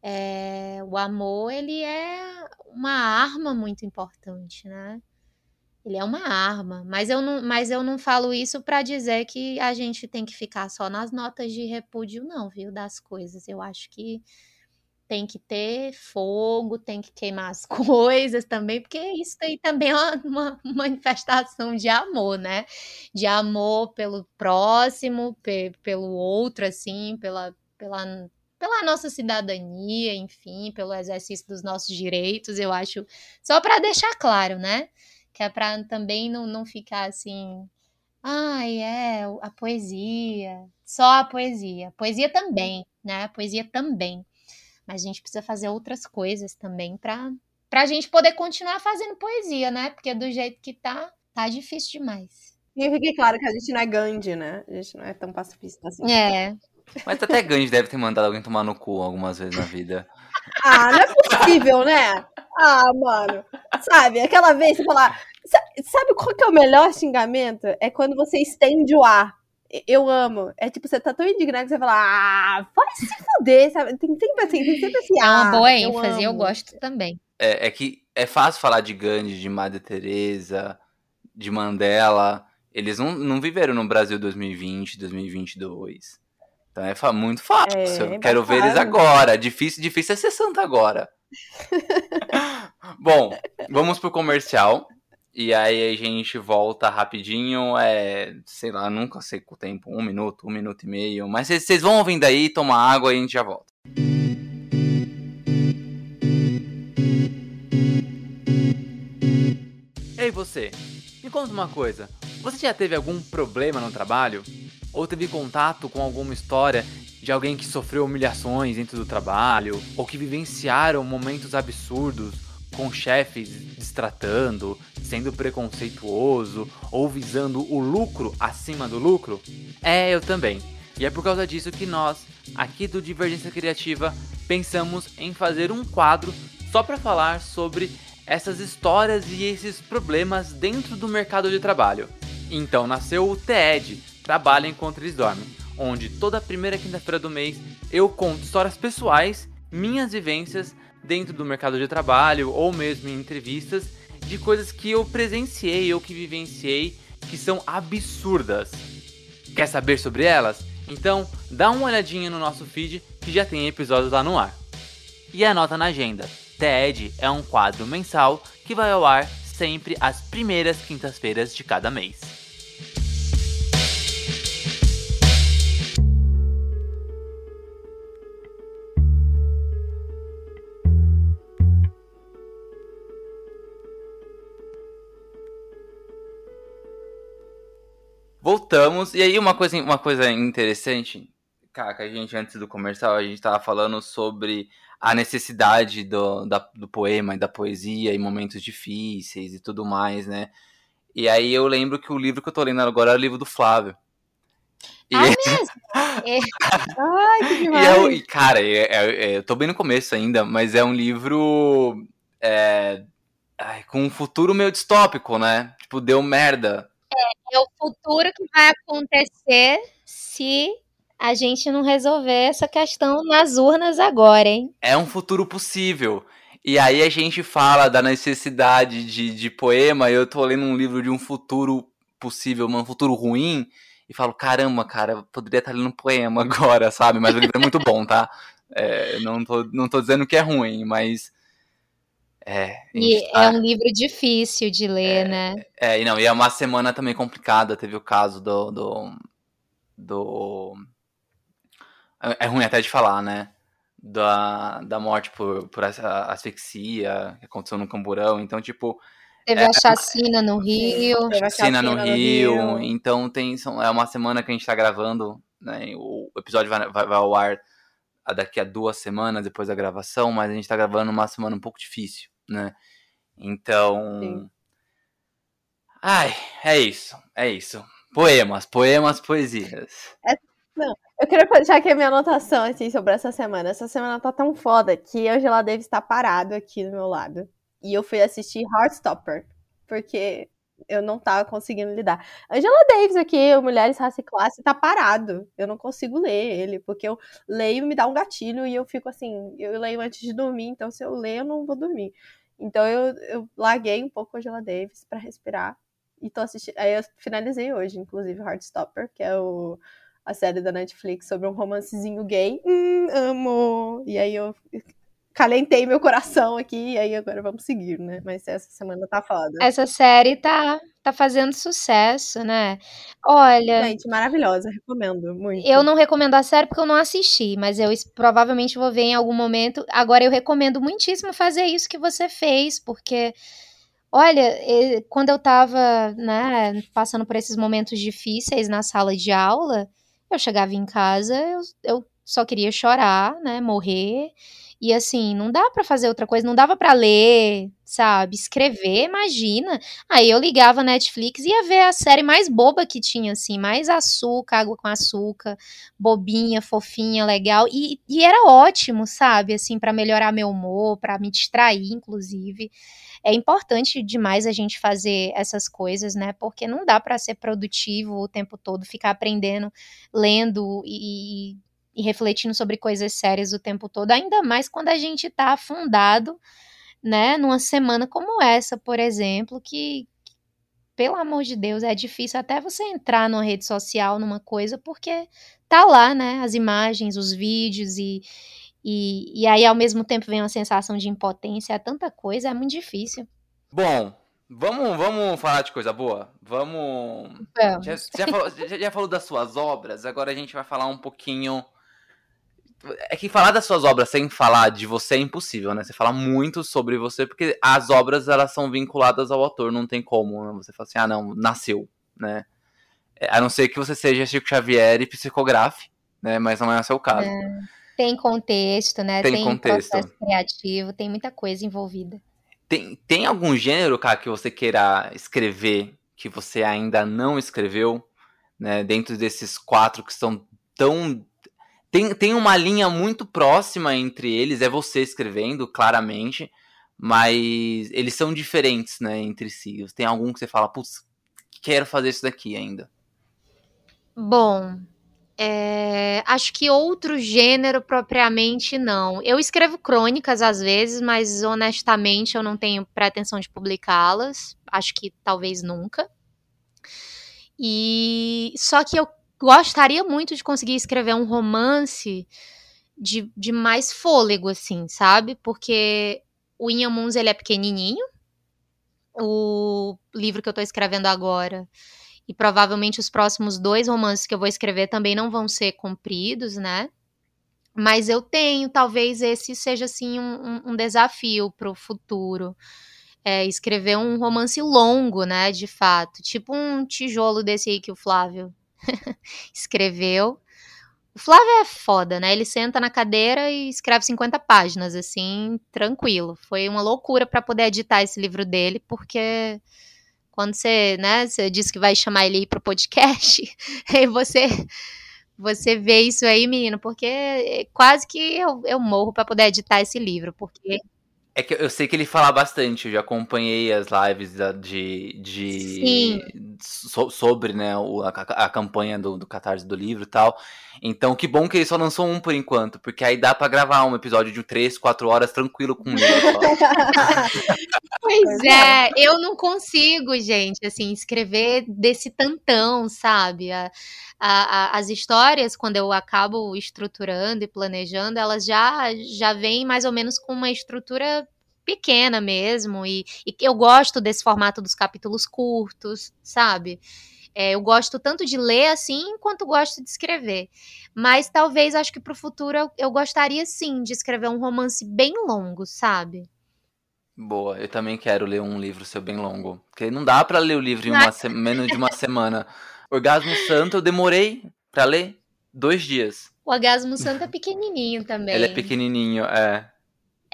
é, o amor ele é uma arma muito importante, né? Ele é uma arma, mas eu não, mas eu não falo isso para dizer que a gente tem que ficar só nas notas de repúdio, não, viu? Das coisas. Eu acho que tem que ter fogo, tem que queimar as [LAUGHS] coisas também, porque isso aí também é uma, manifestação de amor, né? De amor pelo próximo, pe, pelo outro, assim, pela, pela pela nossa cidadania, enfim, pelo exercício dos nossos direitos, eu acho, só para deixar claro, né? Que é para também não, não ficar assim, ai, é, a poesia, só a poesia. Poesia também, né? Poesia também. Mas a gente precisa fazer outras coisas também para a gente poder continuar fazendo poesia, né? Porque do jeito que tá, tá difícil demais. E fique claro que a gente não é Gandhi, né? A gente não é tão pacifista assim. É, mas até Gandhi deve ter mandado alguém tomar no cu algumas vezes na vida. Ah, não é possível, né? Ah, mano. Sabe, aquela vez você falar. Sabe qual que é o melhor xingamento? É quando você estende o ar. Eu amo. É tipo, você tá tão indignado que você fala, ah, vai se fuder, sabe? Tem sempre assim, tem sempre assim. É uma boa ênfase, eu, eu gosto também. É, é que é fácil falar de Gandhi, de Madre Teresa, de Mandela. Eles não, não viveram no Brasil 2020, 2022. Então é muito fácil. É, quero ver eles agora. Difícil, difícil é ser santa agora. [LAUGHS] Bom, vamos pro comercial. E aí a gente volta rapidinho. É, sei lá, nunca sei o tempo. Um minuto, um minuto e meio. Mas vocês vão ouvindo aí, tomar água e a gente já volta. Ei você, me conta uma coisa. Você já teve algum problema no trabalho? ou teve contato com alguma história de alguém que sofreu humilhações dentro do trabalho, ou que vivenciaram momentos absurdos com chefes destratando, sendo preconceituoso ou visando o lucro acima do lucro? É, eu também. E é por causa disso que nós, aqui do Divergência Criativa, pensamos em fazer um quadro só para falar sobre essas histórias e esses problemas dentro do mercado de trabalho. Então nasceu o TED, Trabalha enquanto eles dormem, onde toda primeira quinta-feira do mês eu conto histórias pessoais, minhas vivências, dentro do mercado de trabalho ou mesmo em entrevistas de coisas que eu presenciei ou que vivenciei que são absurdas. Quer saber sobre elas? Então, dá uma olhadinha no nosso feed que já tem episódios lá no ar. E anota na agenda. TED é um quadro mensal que vai ao ar sempre às primeiras quintas-feiras de cada mês. Voltamos. E aí, uma coisa, uma coisa interessante, cara, que a gente, antes do comercial, a gente tava falando sobre a necessidade do, da, do poema e da poesia em momentos difíceis e tudo mais, né? E aí eu lembro que o livro que eu tô lendo agora é o livro do Flávio. E... Ah, mesmo? [LAUGHS] é. Ai, que demais. E, é, e cara, é, é, eu tô bem no começo ainda, mas é um livro é, com um futuro meio distópico, né? Tipo, deu merda é o futuro que vai acontecer se a gente não resolver essa questão nas urnas agora, hein? É um futuro possível. E aí a gente fala da necessidade de, de poema. Eu tô lendo um livro de um futuro possível, um futuro ruim, e falo, caramba, cara, poderia estar lendo um poema [LAUGHS] agora, sabe? Mas o livro é muito bom, tá? É, não, tô, não tô dizendo que é ruim, mas é, e tá... é um livro difícil de ler, é, né? É, e não, e é uma semana também complicada. Teve o caso do. do, do... É, é ruim até de falar, né? Da, da morte por, por asfixia que aconteceu no Camburão. Então, tipo. Teve é, a chacina no Rio. Teve a chacina no, no Rio, Rio, Então tem, são, é uma semana que a gente tá gravando. Né, o episódio vai, vai, vai ao ar daqui a duas semanas depois da gravação, mas a gente tá gravando uma semana um pouco difícil né? Então. Sim. Ai, é isso, é isso. Poemas, poemas, poesias. É, não, eu queria deixar aqui a minha anotação assim, sobre essa semana. Essa semana tá tão foda que Angela Davis tá parado aqui do meu lado. E eu fui assistir Heartstopper, porque eu não tava conseguindo lidar. Angela Davis aqui, Mulheres, Raça e Classe, tá parado. Eu não consigo ler ele, porque eu leio me dá um gatilho e eu fico assim, eu leio antes de dormir, então se eu ler eu não vou dormir. Então eu, eu larguei um pouco Angela Davis para respirar e tô assistindo. Aí eu finalizei hoje, inclusive, Heartstopper, que é o, a série da Netflix sobre um romancezinho gay. Hum, amo! E aí eu calentei meu coração aqui, e aí agora vamos seguir, né? Mas essa semana tá foda. Essa série tá, tá fazendo sucesso, né? Olha. Gente, maravilhosa, recomendo muito. Eu não recomendo a série porque eu não assisti, mas eu provavelmente vou ver em algum momento. Agora eu recomendo muitíssimo fazer isso que você fez, porque. Olha, quando eu tava, né, passando por esses momentos difíceis na sala de aula, eu chegava em casa, eu, eu só queria chorar, né, morrer. E assim, não dá para fazer outra coisa, não dava para ler, sabe? Escrever, imagina. Aí eu ligava a Netflix e ia ver a série mais boba que tinha, assim, mais açúcar, água com açúcar, bobinha, fofinha, legal. E, e era ótimo, sabe? Assim, para melhorar meu humor, para me distrair, inclusive. É importante demais a gente fazer essas coisas, né? Porque não dá para ser produtivo o tempo todo, ficar aprendendo, lendo e e refletindo sobre coisas sérias o tempo todo, ainda mais quando a gente está afundado, né, numa semana como essa, por exemplo, que, pelo amor de Deus, é difícil até você entrar numa rede social, numa coisa, porque tá lá, né, as imagens, os vídeos e, e, e aí ao mesmo tempo vem uma sensação de impotência, é tanta coisa, é muito difícil. Bom, Vamos, vamos falar de coisa boa? Vamos. Já, já, falou, já, já, falou, das suas obras, agora a gente vai falar um pouquinho é que falar das suas obras sem falar de você é impossível, né? Você fala muito sobre você, porque as obras elas são vinculadas ao autor, não tem como. Né? Você fala assim, ah, não, nasceu, né? É, a não ser que você seja Chico Xavier e psicografe, né? Mas não é o seu caso. É, tem contexto, né? Tem, tem contexto. processo criativo, tem muita coisa envolvida. Tem, tem algum gênero, cara, que você queira escrever que você ainda não escreveu, né? Dentro desses quatro que são tão tem, tem uma linha muito próxima entre eles, é você escrevendo, claramente, mas eles são diferentes, né, entre si. Tem algum que você fala, putz, quero fazer isso daqui ainda? Bom, É, acho que outro gênero propriamente não. Eu escrevo crônicas às vezes, mas honestamente eu não tenho pretensão de publicá-las. Acho que talvez nunca. E só que eu gostaria muito de conseguir escrever um romance de, de mais fôlego, assim, sabe? Porque o Inhamuns, ele é pequenininho. O livro que eu tô escrevendo agora e provavelmente os próximos dois romances que eu vou escrever também não vão ser compridos, né? Mas eu tenho, talvez esse seja assim um, um desafio para o futuro. É, escrever um romance longo, né? De fato. Tipo um tijolo desse aí que o Flávio [LAUGHS] escreveu. O Flávio é foda, né? Ele senta na cadeira e escreve 50 páginas, assim, tranquilo. Foi uma loucura para poder editar esse livro dele, porque quando você, né, você disse que vai chamar ele pro podcast, [LAUGHS] e você você vê isso aí, menino, porque quase que eu, eu morro para poder editar esse livro, porque é que eu sei que ele fala bastante, eu já acompanhei as lives de, de so, sobre né, o, a, a, campanha do, do Catarse do livro e tal. Então, que bom que ele só lançou um por enquanto, porque aí dá para gravar um episódio de 3, 4 horas tranquilo com ele. [LAUGHS] pois é, eu não consigo, gente, assim, escrever desse tantão, sabe? A, a, as histórias, quando eu acabo estruturando e planejando, elas já, já vêm mais ou menos com uma estrutura pequena mesmo. E, e eu gosto desse formato dos capítulos curtos, sabe? É, eu gosto tanto de ler assim, quanto gosto de escrever. Mas talvez acho que para o futuro eu, eu, gostaria sim de escrever um romance bem longo, sabe? Boa, eu também quero ler um livro seu bem longo. Porque não dá para ler o livro em uma [LAUGHS] menos de uma semana. Orgasmo Santo eu demorei para ler dois dias. O Orgasmo Santo é pequenininho também. Ele é pequenininho, é.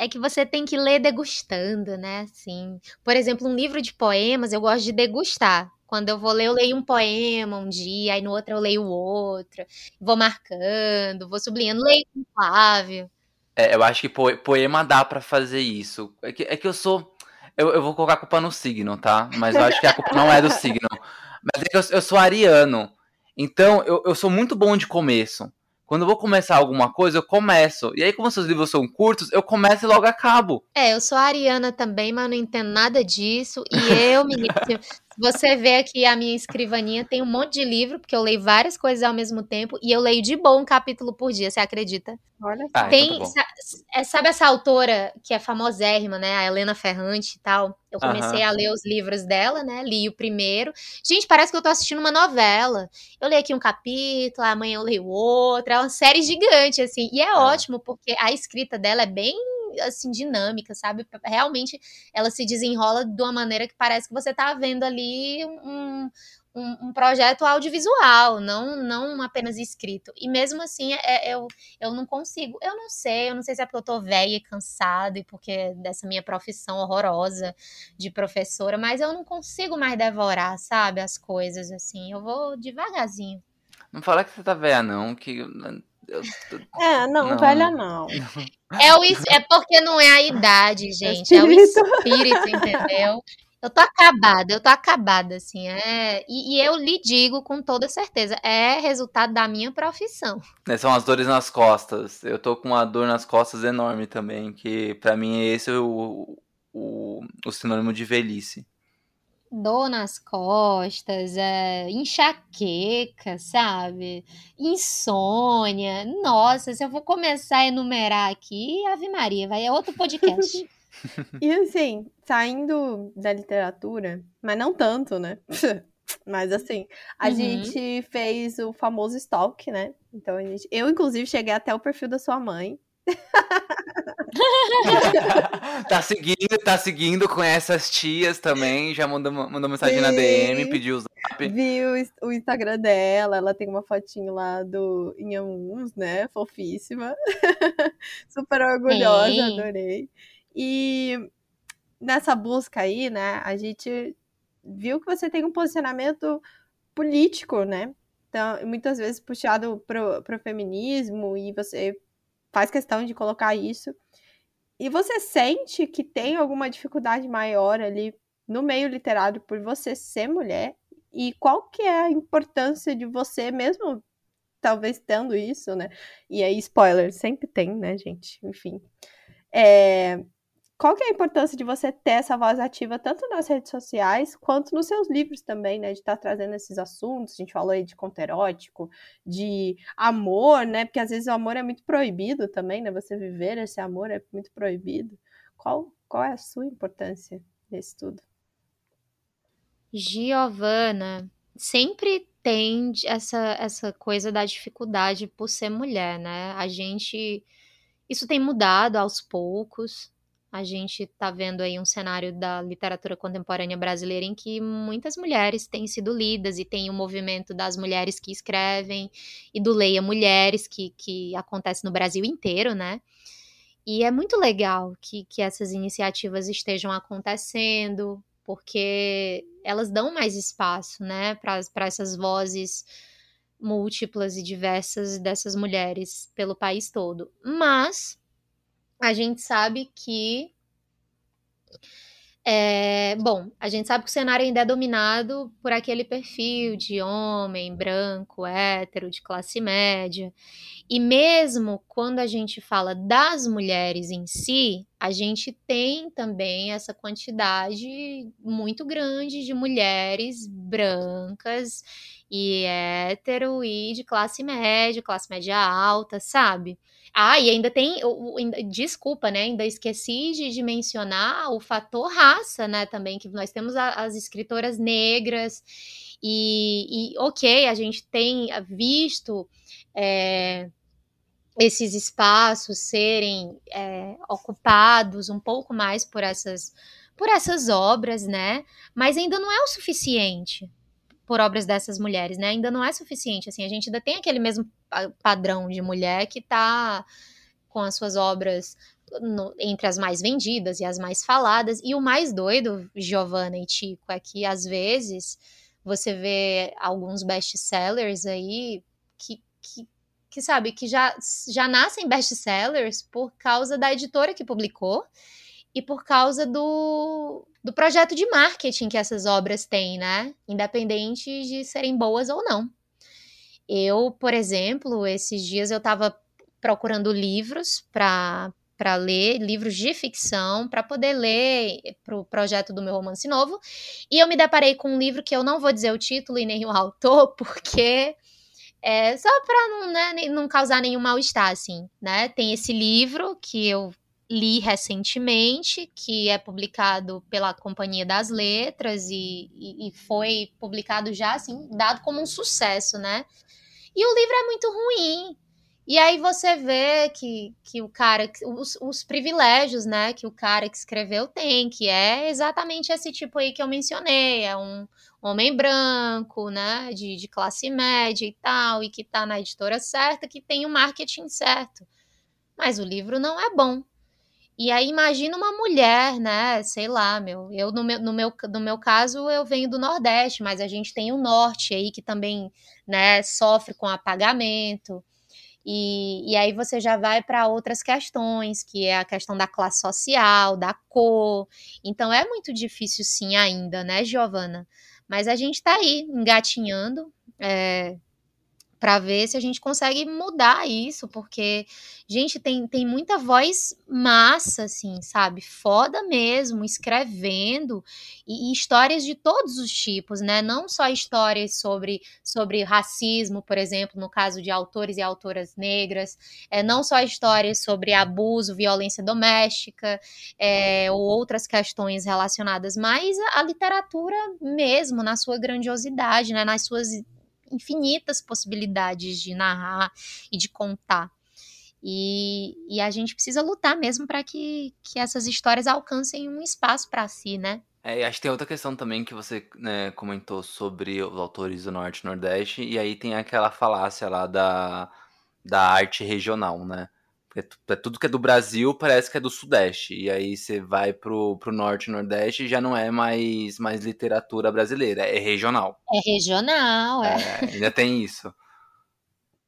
É que você tem que ler degustando, né? Assim, por exemplo, um livro de poemas eu gosto de degustar. Quando eu vou ler, eu leio um poema um dia, aí no outro eu leio outro, vou marcando, vou sublinhando, leio com Flávio. É, eu acho que poema dá para fazer isso. É que, é que eu sou. Eu, eu, vou colocar a culpa no signo, tá? Mas eu acho que a culpa não é do signo. Mas é que eu, eu sou ariano. Então, eu, eu sou muito bom de começo. Quando eu vou começar alguma coisa, eu começo. E aí, como seus livros são curtos, eu começo e logo acabo. É, eu sou ariana também, mas não entendo nada disso. E eu, menino, você vê aqui a minha escrivaninha, tem um monte de livro, porque eu leio várias coisas ao mesmo tempo, e eu leio de bom um capítulo por dia, você acredita? Olha ah, Tem, então tá é, sabe essa autora que é famosérrima, né? A Helena Ferrante e tal. Eu comecei a ler os livros dela, né? Li o primeiro. Gente, parece que eu tô assistindo uma novela. Eu leio aqui um capítulo, amanhã eu leio outro. É uma série gigante, assim. E é, é. ótimo, porque a escrita dela é bem assim, dinâmica, sabe? Realmente ela se desenrola de uma maneira que parece que você tá vendo ali um, um, um, projeto audiovisual, não, não apenas escrito. E mesmo assim, é, é, eu, eu não consigo. Eu não sei, eu não sei se é porque eu tô velha e cansada e porque dessa minha profissão horrorosa de professora, mas eu não consigo mais devorar, sabe, as coisas assim. Eu vou devagarzinho. Não fala que você tá velha, não, que é, não, não, velha não. É, o, é porque não é a idade, é gente. É o espírito, entendeu? Eu tô acabada, eu tô acabada, assim. É, e, e, eu lhe digo com toda certeza, é resultado da minha profissão. É, são as dores nas costas. Eu tô com uma dor nas costas enorme também, que para mim é esse o, o, o sinônimo de velhice dor nas costas, é, enxaqueca, sabe? Insônia. Nossa, se eu vou começar a enumerar aqui, Ave Maria, vai é outro podcast. [LAUGHS] e assim, saindo da literatura, mas não tanto, né? [LAUGHS] Mas assim, a uhum. gente fez o famoso stalk, né? Então a gente, eu inclusive cheguei até o perfil da sua mãe [LAUGHS] [LAUGHS] tá seguindo, tá seguindo com essas tias também. Já mandou, mandou mensagem Sim. na DM, pediu o zap. Vi o, o, Instagram dela, ela tem uma fotinho lá do Inhamuns, né? Fofíssima. [LAUGHS] Super orgulhosa, Sim. adorei. E nessa busca aí, né, a gente viu que você tem um posicionamento político, né? Então, muitas vezes puxado pro, pro feminismo e você faz questão de colocar isso. E você sente que tem alguma dificuldade maior ali no meio literário por você ser mulher? E qual que é a importância de você mesmo talvez tendo isso, né? E aí, spoiler, sempre tem, né, gente? Enfim. É, qual que é a importância de você ter essa voz ativa tanto nas redes sociais quanto nos seus livros também, né? De estar tá trazendo esses assuntos. A gente falou aí de conto erótico, de amor, né? Porque às vezes o amor é muito proibido também, né? Você viver esse amor é muito proibido. Qual, qual é a sua importância nesse tudo? Giovana, sempre tem essa, essa coisa da dificuldade por ser mulher, né? A gente. Isso tem mudado aos poucos. A gente está vendo aí um cenário da literatura contemporânea brasileira em que muitas mulheres têm sido lidas e tem o um movimento das mulheres que escrevem e do Leia Mulheres, que, que acontece no Brasil inteiro, né? E é muito legal que, que essas iniciativas estejam acontecendo, porque elas dão mais espaço, né, para essas vozes múltiplas e diversas dessas mulheres pelo país todo. Mas a gente sabe que. É, bom, a gente sabe que o cenário ainda é dominado por aquele perfil de homem branco, hétero, de classe média. E mesmo quando a gente fala das mulheres em si, a gente tem também essa quantidade muito grande de mulheres brancas e hétero e de classe média, classe média alta, sabe? Ah, e ainda tem, desculpa, né? Ainda esqueci de, de, mencionar o fator raça, né? Também, que nós temos a, as escritoras negras, e, e, ok, a gente tem visto é, esses espaços serem é, ocupados um pouco mais por essas, por essas obras, né? Mas ainda não é o suficiente por obras dessas mulheres, né? Ainda não é suficiente. Assim, a gente ainda tem aquele mesmo padrão de mulher que está com as suas obras no, entre as mais vendidas e as mais faladas. E o mais doido, Giovanna e Tico, é que às vezes você vê alguns best-sellers aí que, que, que, sabe, que já, já nascem best-sellers por causa da editora que publicou e por causa do, do projeto de marketing que essas obras têm, né? Independente de serem boas ou não. Eu, por exemplo, esses dias eu estava procurando livros para para ler livros de ficção, para poder ler para o projeto do meu romance novo. E eu me deparei com um livro que eu não vou dizer o título e nem o autor, [LAUGHS] porque é só para não, né, não causar nenhum mal-estar, assim, né? Tem esse livro que eu li recentemente, que é publicado pela Companhia das Letras e, e, e, foi publicado já, assim, dado como um sucesso, né? E o livro é muito ruim. E aí você vê que, que o cara, os, os privilégios, né, que o cara que escreveu tem, que é exatamente esse tipo aí que eu mencionei, é um homem branco, né, de, de classe média e tal, e que tá na editora certa, que tem o marketing certo. Mas o livro não é bom. E aí imagina uma mulher, né? Sei lá, meu. Eu no meu, no meu, no meu caso eu venho do Nordeste, mas a gente tem o Norte aí que também, né, sofre com apagamento. E, e aí você já vai para outras questões, que é a questão da classe social, da cor. Então é muito difícil sim ainda, né, Giovana? Mas a gente está aí engatinhando. É, para ver se a gente consegue mudar isso, porque, gente, tem, tem muita voz massa, assim, sabe? Foda mesmo, escrevendo, e, e, histórias de todos os tipos, né? Não só histórias sobre, sobre racismo, por exemplo, no caso de autores e autoras negras, é, não só histórias sobre abuso, violência doméstica, é, ou outras questões relacionadas, mas a, a literatura mesmo, na sua grandiosidade, né? Nas suas infinitas possibilidades de narrar e de contar. E, e a gente precisa lutar mesmo para que, que essas histórias alcancem um espaço para si, né? É, acho que tem outra questão também que você né, comentou sobre os autores do Norte e Nordeste, e aí tem aquela falácia lá da, da arte regional, né? É tudo que é do Brasil parece que é do Sudeste. E aí você vai pro, pro Norte e Nordeste e já não é mais, mais literatura brasileira, é regional. É regional, é. é ainda tem isso.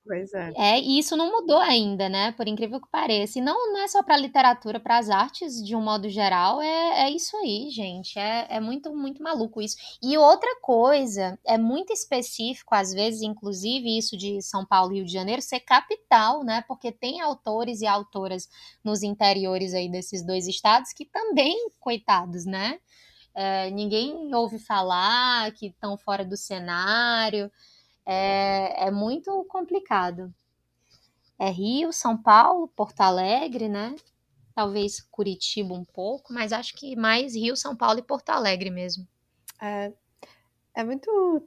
Pois é. É, e isso não mudou ainda, né? Por incrível que pareça. E não, não é só para literatura, para as artes de um modo geral, é, é isso aí, gente. É, é muito, muito maluco isso. E outra coisa, é muito específico, às vezes, inclusive, isso de São Paulo e Rio de Janeiro ser capital, né? Porque tem autores e autoras nos interiores aí desses dois estados que também, coitados, né? É, ninguém ouve falar, que estão fora do cenário é, é muito complicado. É Rio, São Paulo, Porto Alegre, né? Talvez Curitiba um pouco, mas acho que mais Rio, São Paulo e Porto Alegre mesmo. É, é muito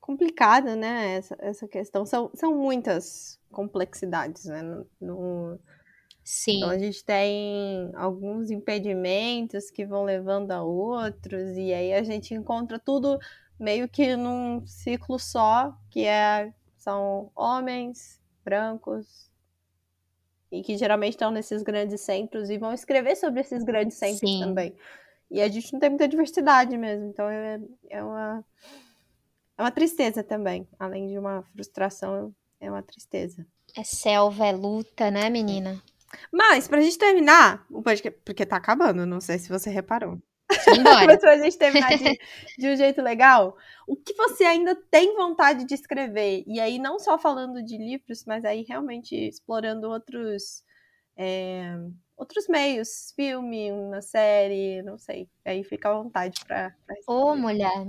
complicada, né? Essa, essa questão. São, são muitas complexidades, né? No, no... Sim. Então a gente tem alguns impedimentos que vão levando a outros, e aí a gente encontra tudo meio que num ciclo só, que é são homens brancos e que geralmente estão nesses grandes centros e vão escrever sobre esses grandes centros Sim. também. E a gente não tem muita diversidade mesmo, então é, é uma é uma tristeza também, além de uma frustração, é uma tristeza. É selva, é luta, né, menina? Mas, pra gente terminar, porque tá acabando, não sei se você reparou. Mas [LAUGHS] pra gente terminar de, [LAUGHS] de, um jeito legal, o que você ainda tem vontade de escrever? E aí, não só falando de livros, mas aí realmente explorando outros, é, outros meios, filme, uma série, não sei. Aí fica à vontade pra Ô, mulher.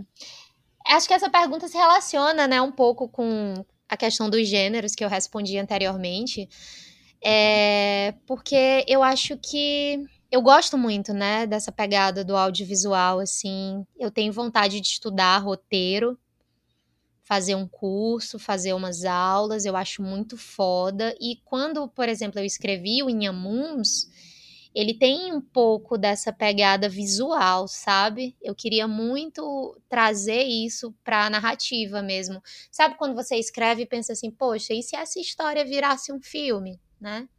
Acho que essa pergunta se relaciona, né, um pouco com a questão dos gêneros que eu respondi anteriormente. É, porque eu acho que eu gosto muito, né, dessa pegada do audiovisual, assim. Eu tenho vontade de estudar roteiro, fazer um curso, fazer umas aulas, eu acho muito foda. E quando, por exemplo, eu escrevi o Inhamuns, ele tem um pouco dessa pegada visual, sabe? Eu queria muito trazer isso para a narrativa mesmo. Sabe quando você escreve e pensa assim, poxa, e se essa história virasse um filme, né?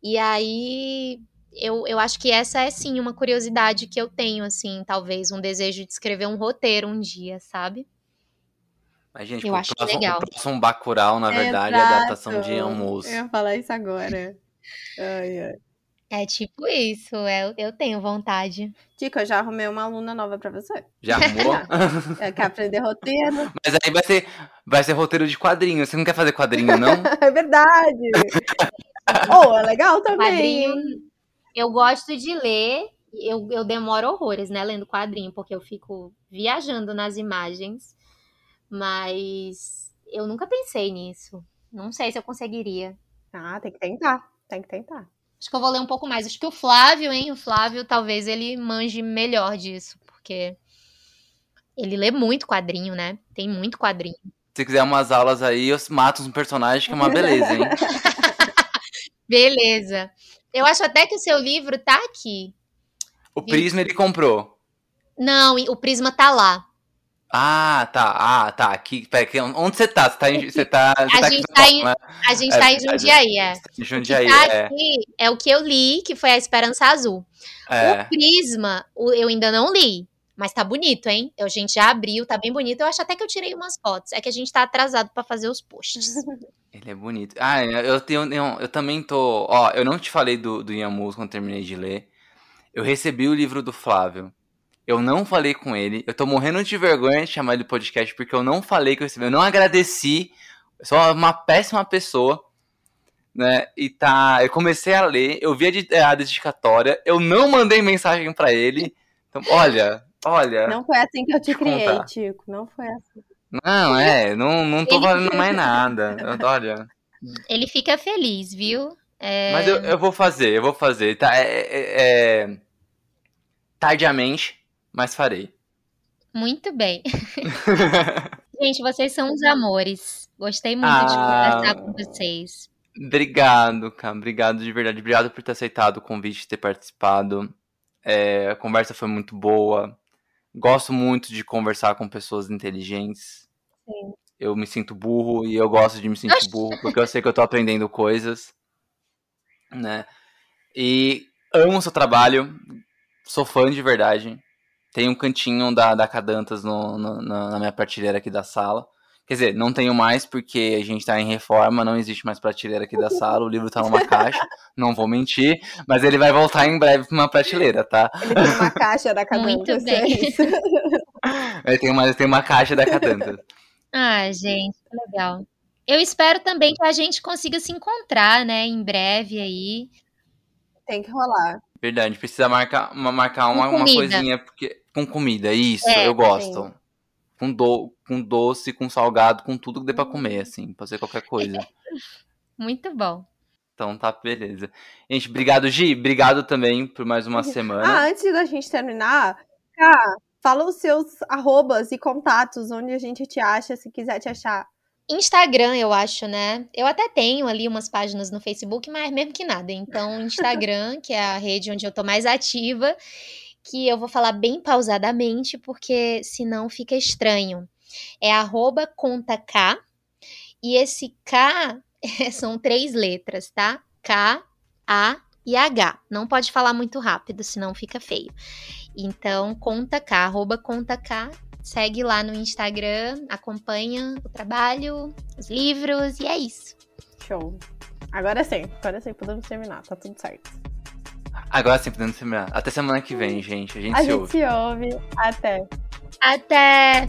E aí eu, eu acho que essa é sim uma curiosidade que eu tenho, assim, talvez um desejo de escrever um roteiro um dia, sabe? Mas, gente, eu acho próximo, legal. o próximo Bacurau, na verdade, Exato. é a adaptação de almoço. Eu ia falar isso agora. ai, ai. É tipo isso, eu, eu tenho vontade. Tico, eu já arrumei uma aluna nova pra você. Já arrumou? [LAUGHS] É, quer aprender roteiro. [LAUGHS] Mas aí vai ser, vai ser roteiro de quadrinho. Você não quer fazer quadrinho, não? [LAUGHS] é verdade. oh, é legal também. Quadrinho, eu gosto de ler, eu, eu demoro horrores, né, lendo quadrinho, porque eu fico viajando nas imagens, mas eu nunca pensei nisso. Não sei se eu conseguiria. Ah, tem que tentar, tem que tentar. Acho que eu vou ler um pouco mais. Acho que o Flávio, hein, o Flávio talvez ele manje melhor disso, porque ele lê muito quadrinho, né? Tem muito quadrinho. Se quiser umas aulas aí, eu mato um personagem que é uma beleza, hein? [LAUGHS] beleza. Eu acho até que o seu livro tá aqui. O Prisma ele comprou. Não, o Prisma tá lá. Ah, tá. Ah, tá. Aqui, onde você tá? Você tá em, você tá, [LAUGHS] você a, tá gente tá em, né? a gente é, tá em Jundiaí, é. Em Jundiaí, tá é. Aqui é o que eu li, que foi a Esperança Azul. É. O Prisma, eu ainda não li. Mas tá bonito, hein? A gente já abriu, tá bem bonito. Eu acho até que eu tirei umas fotos. É que a gente tá atrasado para fazer os posts. [LAUGHS] Ele é bonito. Ah, eu tenho. Eu, eu também tô. Ó, eu não te falei do, do Yamus quando terminei de ler. Eu recebi o livro do Flávio. Eu não falei com ele. Eu tô morrendo de vergonha de chamar ele de podcast porque eu não falei que eu recebi. Eu não agradeci. Eu sou uma péssima pessoa. Né? E tá. Eu comecei a ler, eu vi a, a dedicatória, eu não mandei mensagem para ele. Então, olha, Olha. Não foi assim que eu te, criei, contar. Tico. Não foi assim. Não, é, não, não tô valendo mais nada. Olha. Ele fica feliz, viu? É... Mas eu, eu vou fazer, eu vou fazer. Tá, é, é, é... Tardiamente, mas farei. Muito bem. [LAUGHS] [LAUGHS] Gente, vocês são os amores. Gostei muito ah... de conversar com vocês. Obrigado, cara. Obrigado de verdade. Obrigado por ter aceitado o convite, ter participado. É, a conversa foi muito boa. Gosto muito de conversar com pessoas inteligentes. Sim. Eu me sinto burro e eu gosto de me sentir burro porque eu sei que eu tô aprendendo coisas, né? E amo o seu trabalho, sou fã de verdade. Tem um cantinho da, da Cadantas no, no, na minha partilheira aqui da sala, Quer dizer, não tenho mais porque a gente tá em reforma, não existe mais prateleira aqui da sala, o livro tá numa caixa, [LAUGHS] não vou mentir, mas ele vai voltar em breve pra uma prateleira, tá? Ele tem [LAUGHS] [LAUGHS] uma caixa da Cadantas. Muito bem. É. Ele tem uma, tem uma caixa da Cadantas. Ah, gente, que legal. Eu espero também que a gente consiga se encontrar, né, em breve aí. Tem que rolar. Verdade, precisa marcar uma, marcar uma, uma coisinha porque, com comida, isso, É, eu gosto. sim. Com, do, com doce, com salgado, com tudo que dê pra comer, assim, pode ser qualquer coisa. [LAUGHS] Muito bom. Então tá, beleza. Gente, obrigado, Gi. Obrigado também por mais uma [LAUGHS] semana. Ah, antes da gente terminar, Cá, fala os seus arrobas e contatos, onde a gente te acha, se quiser te achar. Instagram, eu acho, né? Eu até tenho ali umas páginas no Facebook, mas mesmo que nada. Então, [LAUGHS] Instagram, que é a rede onde eu tô mais ativa, que eu vou falar bem pausadamente, porque senão fica estranho. É arroba conta K, e esse K [LAUGHS] são três letras, tá? K, A e H. Não pode falar muito rápido, senão fica feio. Então, conta K, arroba conta K, segue lá no Instagram, acompanha o trabalho, os livros, e é isso. Show. Agora sim, agora sim, podemos terminar, tá tudo certo. Agora sim, podemos terminar. Até semana que vem, gente. A gente A se gente ouve. se ouve. Até. Até!